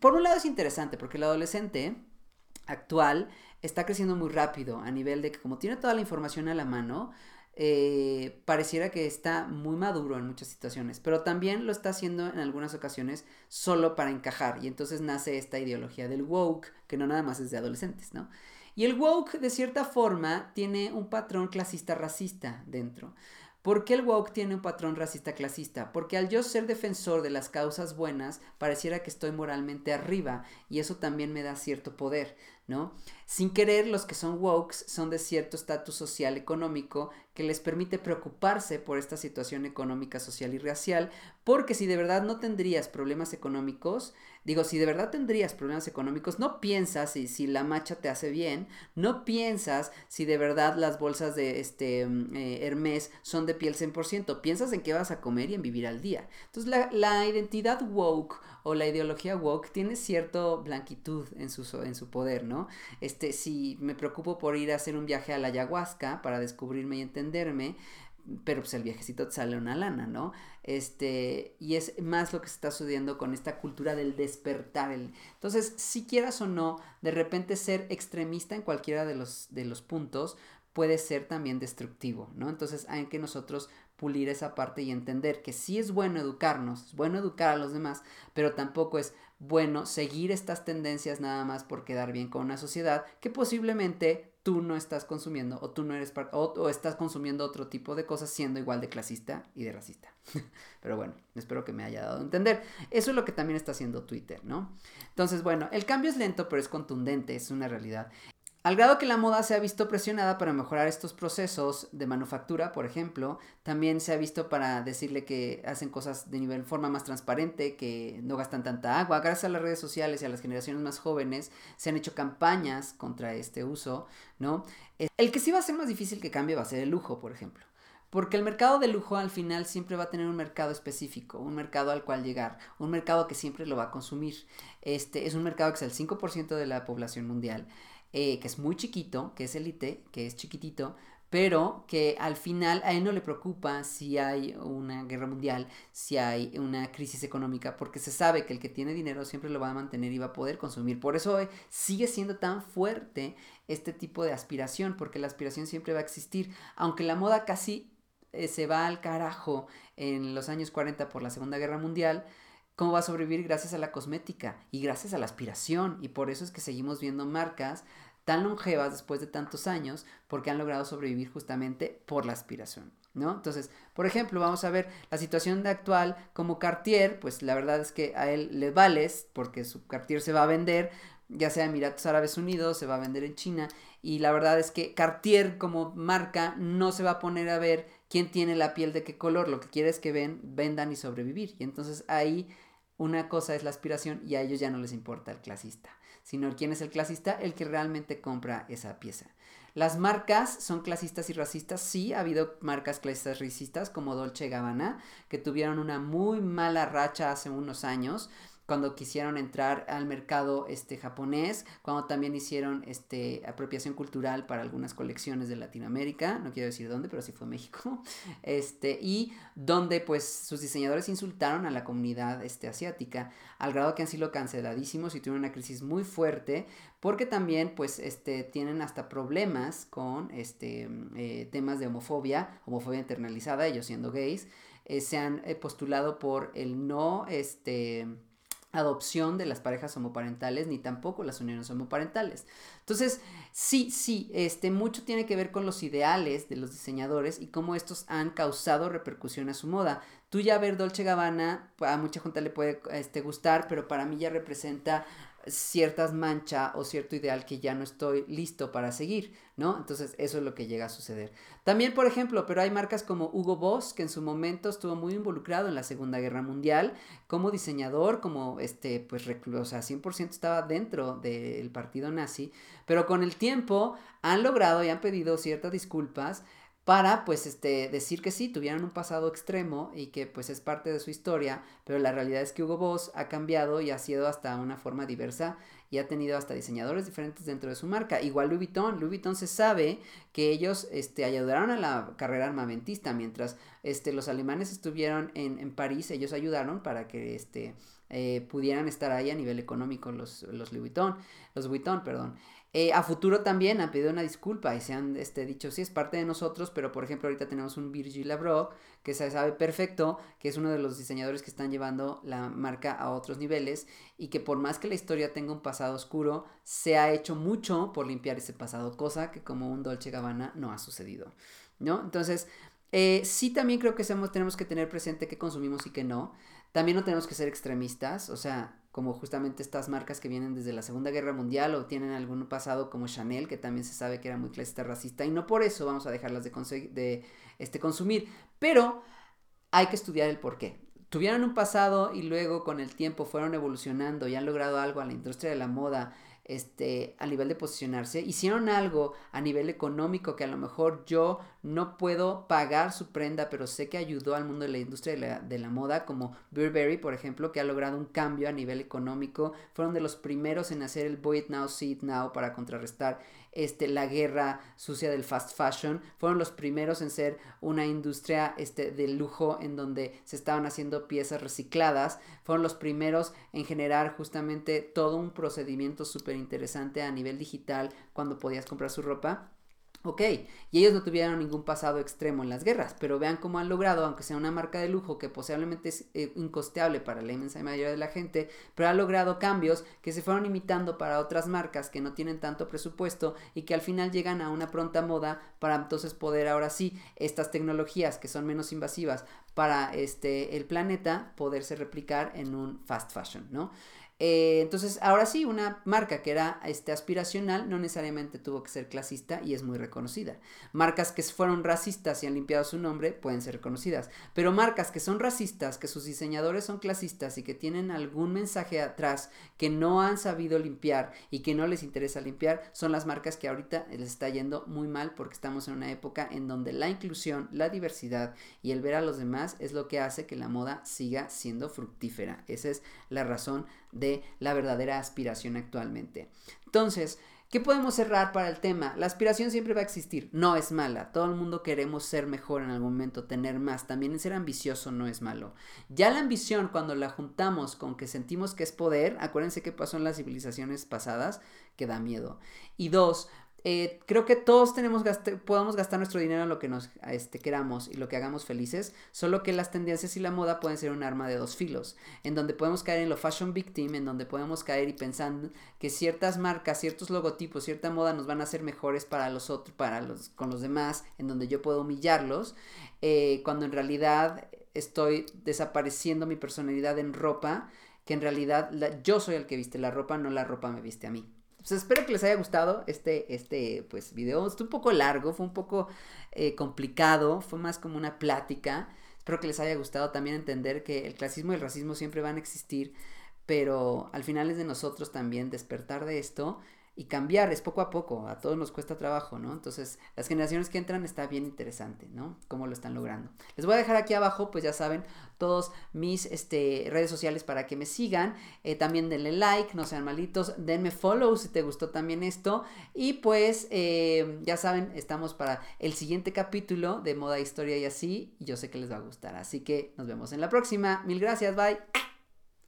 Por un lado es interesante porque el adolescente actual está creciendo muy rápido a nivel de que como tiene toda la información a la mano, eh, pareciera que está muy maduro en muchas situaciones, pero también lo está haciendo en algunas ocasiones solo para encajar y entonces nace esta ideología del woke, que no nada más es de adolescentes, ¿no? Y el woke, de cierta forma, tiene un patrón clasista racista dentro. ¿Por qué el woke tiene un patrón racista clasista? Porque al yo ser defensor de las causas buenas, pareciera que estoy moralmente arriba y eso también me da cierto poder, ¿no? Sin querer, los que son wokes son de cierto estatus social económico que les permite preocuparse por esta situación económica, social y racial, porque si de verdad no tendrías problemas económicos, digo, si de verdad tendrías problemas económicos, no piensas si, si la macha te hace bien, no piensas si de verdad las bolsas de este mm, eh, Hermes son de piel 100%, piensas en qué vas a comer y en vivir al día. Entonces la, la identidad woke o la ideología woke tiene cierto blanquitud en su, en su poder, ¿no? Este, si me preocupo por ir a hacer un viaje a la ayahuasca para descubrirme y entenderme, pero pues el viajecito te sale una lana, ¿no? Este, y es más lo que se está sucediendo con esta cultura del despertar. Entonces, si quieras o no, de repente ser extremista en cualquiera de los, de los puntos puede ser también destructivo, ¿no? Entonces hay que nosotros pulir esa parte y entender que sí es bueno educarnos, es bueno educar a los demás, pero tampoco es bueno seguir estas tendencias nada más por quedar bien con una sociedad que posiblemente tú no estás consumiendo o tú no eres o, o estás consumiendo otro tipo de cosas siendo igual de clasista y de racista. <laughs> pero bueno, espero que me haya dado a entender. Eso es lo que también está haciendo Twitter, ¿no? Entonces, bueno, el cambio es lento, pero es contundente, es una realidad. Al grado que la moda se ha visto presionada para mejorar estos procesos de manufactura, por ejemplo, también se ha visto para decirle que hacen cosas de nivel forma más transparente, que no gastan tanta agua. Gracias a las redes sociales y a las generaciones más jóvenes se han hecho campañas contra este uso, ¿no? El que sí va a ser más difícil que cambie va a ser el lujo, por ejemplo. Porque el mercado de lujo al final siempre va a tener un mercado específico, un mercado al cual llegar, un mercado que siempre lo va a consumir. Este es un mercado que es el 5% de la población mundial eh, que es muy chiquito, que es élite, que es chiquitito, pero que al final a él no le preocupa si hay una guerra mundial, si hay una crisis económica, porque se sabe que el que tiene dinero siempre lo va a mantener y va a poder consumir. Por eso eh, sigue siendo tan fuerte este tipo de aspiración, porque la aspiración siempre va a existir, aunque la moda casi eh, se va al carajo en los años 40 por la Segunda Guerra Mundial, ¿Cómo va a sobrevivir gracias a la cosmética y gracias a la aspiración? Y por eso es que seguimos viendo marcas tan longevas después de tantos años porque han logrado sobrevivir justamente por la aspiración. ¿No? Entonces, por ejemplo, vamos a ver la situación de actual como Cartier, pues la verdad es que a él le vales porque su Cartier se va a vender, ya sea en Emiratos Árabes Unidos, se va a vender en China, y la verdad es que Cartier como marca no se va a poner a ver quién tiene la piel de qué color, lo que quiere es que ven, vendan y sobrevivir. Y entonces ahí una cosa es la aspiración y a ellos ya no les importa el clasista sino quién es el clasista, el que realmente compra esa pieza. Las marcas son clasistas y racistas, sí, ha habido marcas clasistas y racistas como Dolce Gabbana, que tuvieron una muy mala racha hace unos años, cuando quisieron entrar al mercado este, japonés, cuando también hicieron este, apropiación cultural para algunas colecciones de Latinoamérica, no quiero decir dónde, pero sí fue México, <laughs> este, y donde pues sus diseñadores insultaron a la comunidad este, asiática, al grado que han sido canceladísimos y tuvieron una crisis muy fuerte, porque también pues este, tienen hasta problemas con este, eh, temas de homofobia, homofobia internalizada, ellos siendo gays, eh, se han eh, postulado por el no, este, adopción de las parejas homoparentales ni tampoco las uniones homoparentales. Entonces, sí, sí, este mucho tiene que ver con los ideales de los diseñadores y cómo estos han causado repercusión a su moda. Tú ya ver Dolce Gabbana, a mucha gente le puede este, gustar, pero para mí ya representa ciertas manchas o cierto ideal que ya no estoy listo para seguir, ¿no? Entonces eso es lo que llega a suceder. También, por ejemplo, pero hay marcas como Hugo Boss, que en su momento estuvo muy involucrado en la Segunda Guerra Mundial, como diseñador, como este, pues, o sea, 100% estaba dentro del partido nazi, pero con el tiempo han logrado y han pedido ciertas disculpas para pues este decir que sí, tuvieron un pasado extremo y que pues es parte de su historia, pero la realidad es que Hugo Boss ha cambiado y ha sido hasta una forma diversa y ha tenido hasta diseñadores diferentes dentro de su marca. Igual Louis Vuitton, Louis Vuitton se sabe que ellos este, ayudaron a la carrera armamentista, mientras este, los alemanes estuvieron en, en París, ellos ayudaron para que este, eh, pudieran estar ahí a nivel económico los, los Louis Vuitton, los Vuitton, perdón. Eh, a futuro también han pedido una disculpa y se han este, dicho, sí, es parte de nosotros, pero por ejemplo ahorita tenemos un Virgil Abloh que se sabe perfecto que es uno de los diseñadores que están llevando la marca a otros niveles y que por más que la historia tenga un pasado oscuro, se ha hecho mucho por limpiar ese pasado, cosa que como un Dolce Gabbana no ha sucedido, ¿no? Entonces, eh, sí también creo que tenemos que tener presente qué consumimos y qué no. También no tenemos que ser extremistas, o sea, como justamente estas marcas que vienen desde la Segunda Guerra Mundial o tienen algún pasado como Chanel, que también se sabe que era muy clasista racista, y no por eso vamos a dejarlas de, este, consumir, pero hay que estudiar el por qué. Tuvieron un pasado y luego con el tiempo fueron evolucionando y han logrado algo a la industria de la moda este, a nivel de posicionarse, hicieron algo a nivel económico que a lo mejor yo no puedo pagar su prenda, pero sé que ayudó al mundo de la industria de la, de la moda, como Burberry, por ejemplo, que ha logrado un cambio a nivel económico, fueron de los primeros en hacer el Buy It Now, See It Now para contrarrestar este, la guerra sucia del fast fashion. Fueron los primeros en ser una industria este, de lujo en donde se estaban haciendo piezas recicladas. Fueron los primeros en generar justamente todo un procedimiento súper interesante a nivel digital cuando podías comprar su ropa. Ok, y ellos no tuvieron ningún pasado extremo en las guerras, pero vean cómo han logrado, aunque sea una marca de lujo que posiblemente es eh, incosteable para la inmensa mayoría de la gente, pero ha logrado cambios que se fueron imitando para otras marcas que no tienen tanto presupuesto y que al final llegan a una pronta moda para entonces poder ahora sí estas tecnologías que son menos invasivas para este el planeta poderse replicar en un fast fashion, ¿no? Eh, entonces, ahora sí, una marca que era este, aspiracional no necesariamente tuvo que ser clasista y es muy reconocida. Marcas que fueron racistas y han limpiado su nombre pueden ser reconocidas, pero marcas que son racistas, que sus diseñadores son clasistas y que tienen algún mensaje atrás que no han sabido limpiar y que no les interesa limpiar, son las marcas que ahorita les está yendo muy mal porque estamos en una época en donde la inclusión, la diversidad y el ver a los demás es lo que hace que la moda siga siendo fructífera. Esa es la razón de la verdadera aspiración actualmente. Entonces, ¿Qué podemos cerrar para el tema? La aspiración siempre va a existir, no es mala. Todo el mundo queremos ser mejor en algún momento, tener más. También ser ambicioso no es malo. Ya la ambición, cuando la juntamos con que sentimos que es poder, acuérdense que pasó en las civilizaciones pasadas, que da miedo. Y dos, eh, creo que todos tenemos podemos gastar nuestro dinero en lo que nos este, queramos y lo que hagamos felices, solo que las tendencias y la moda pueden ser un arma de dos filos, en donde podemos caer en lo fashion victim, en donde podemos caer y pensando que ciertas marcas, ciertos logotipos, cierta moda nos van a hacer mejores para los otros, para los, con los demás, en donde yo puedo humillarlos, eh, cuando en realidad estoy desapareciendo mi personalidad en ropa, que en realidad yo soy el que viste la ropa, no la ropa me viste a mí. Pues espero que les haya gustado este, este pues, video. Estuvo un poco largo, fue un poco eh, complicado, fue más como una plática. Espero que les haya gustado también entender que el clasismo y el racismo siempre van a existir, pero al final es de nosotros también despertar de esto y cambiar, es poco a poco, a todos nos cuesta trabajo, ¿no? Entonces, las generaciones que entran está bien interesante, ¿no? Cómo lo están logrando. Les voy a dejar aquí abajo, pues ya saben, todos mis este, redes sociales para que me sigan. Eh, también denle like, no sean malitos, denme follow si te gustó también esto. Y pues, eh, ya saben, estamos para el siguiente capítulo de Moda, Historia y así. Y yo sé que les va a gustar. Así que nos vemos en la próxima. Mil gracias, bye.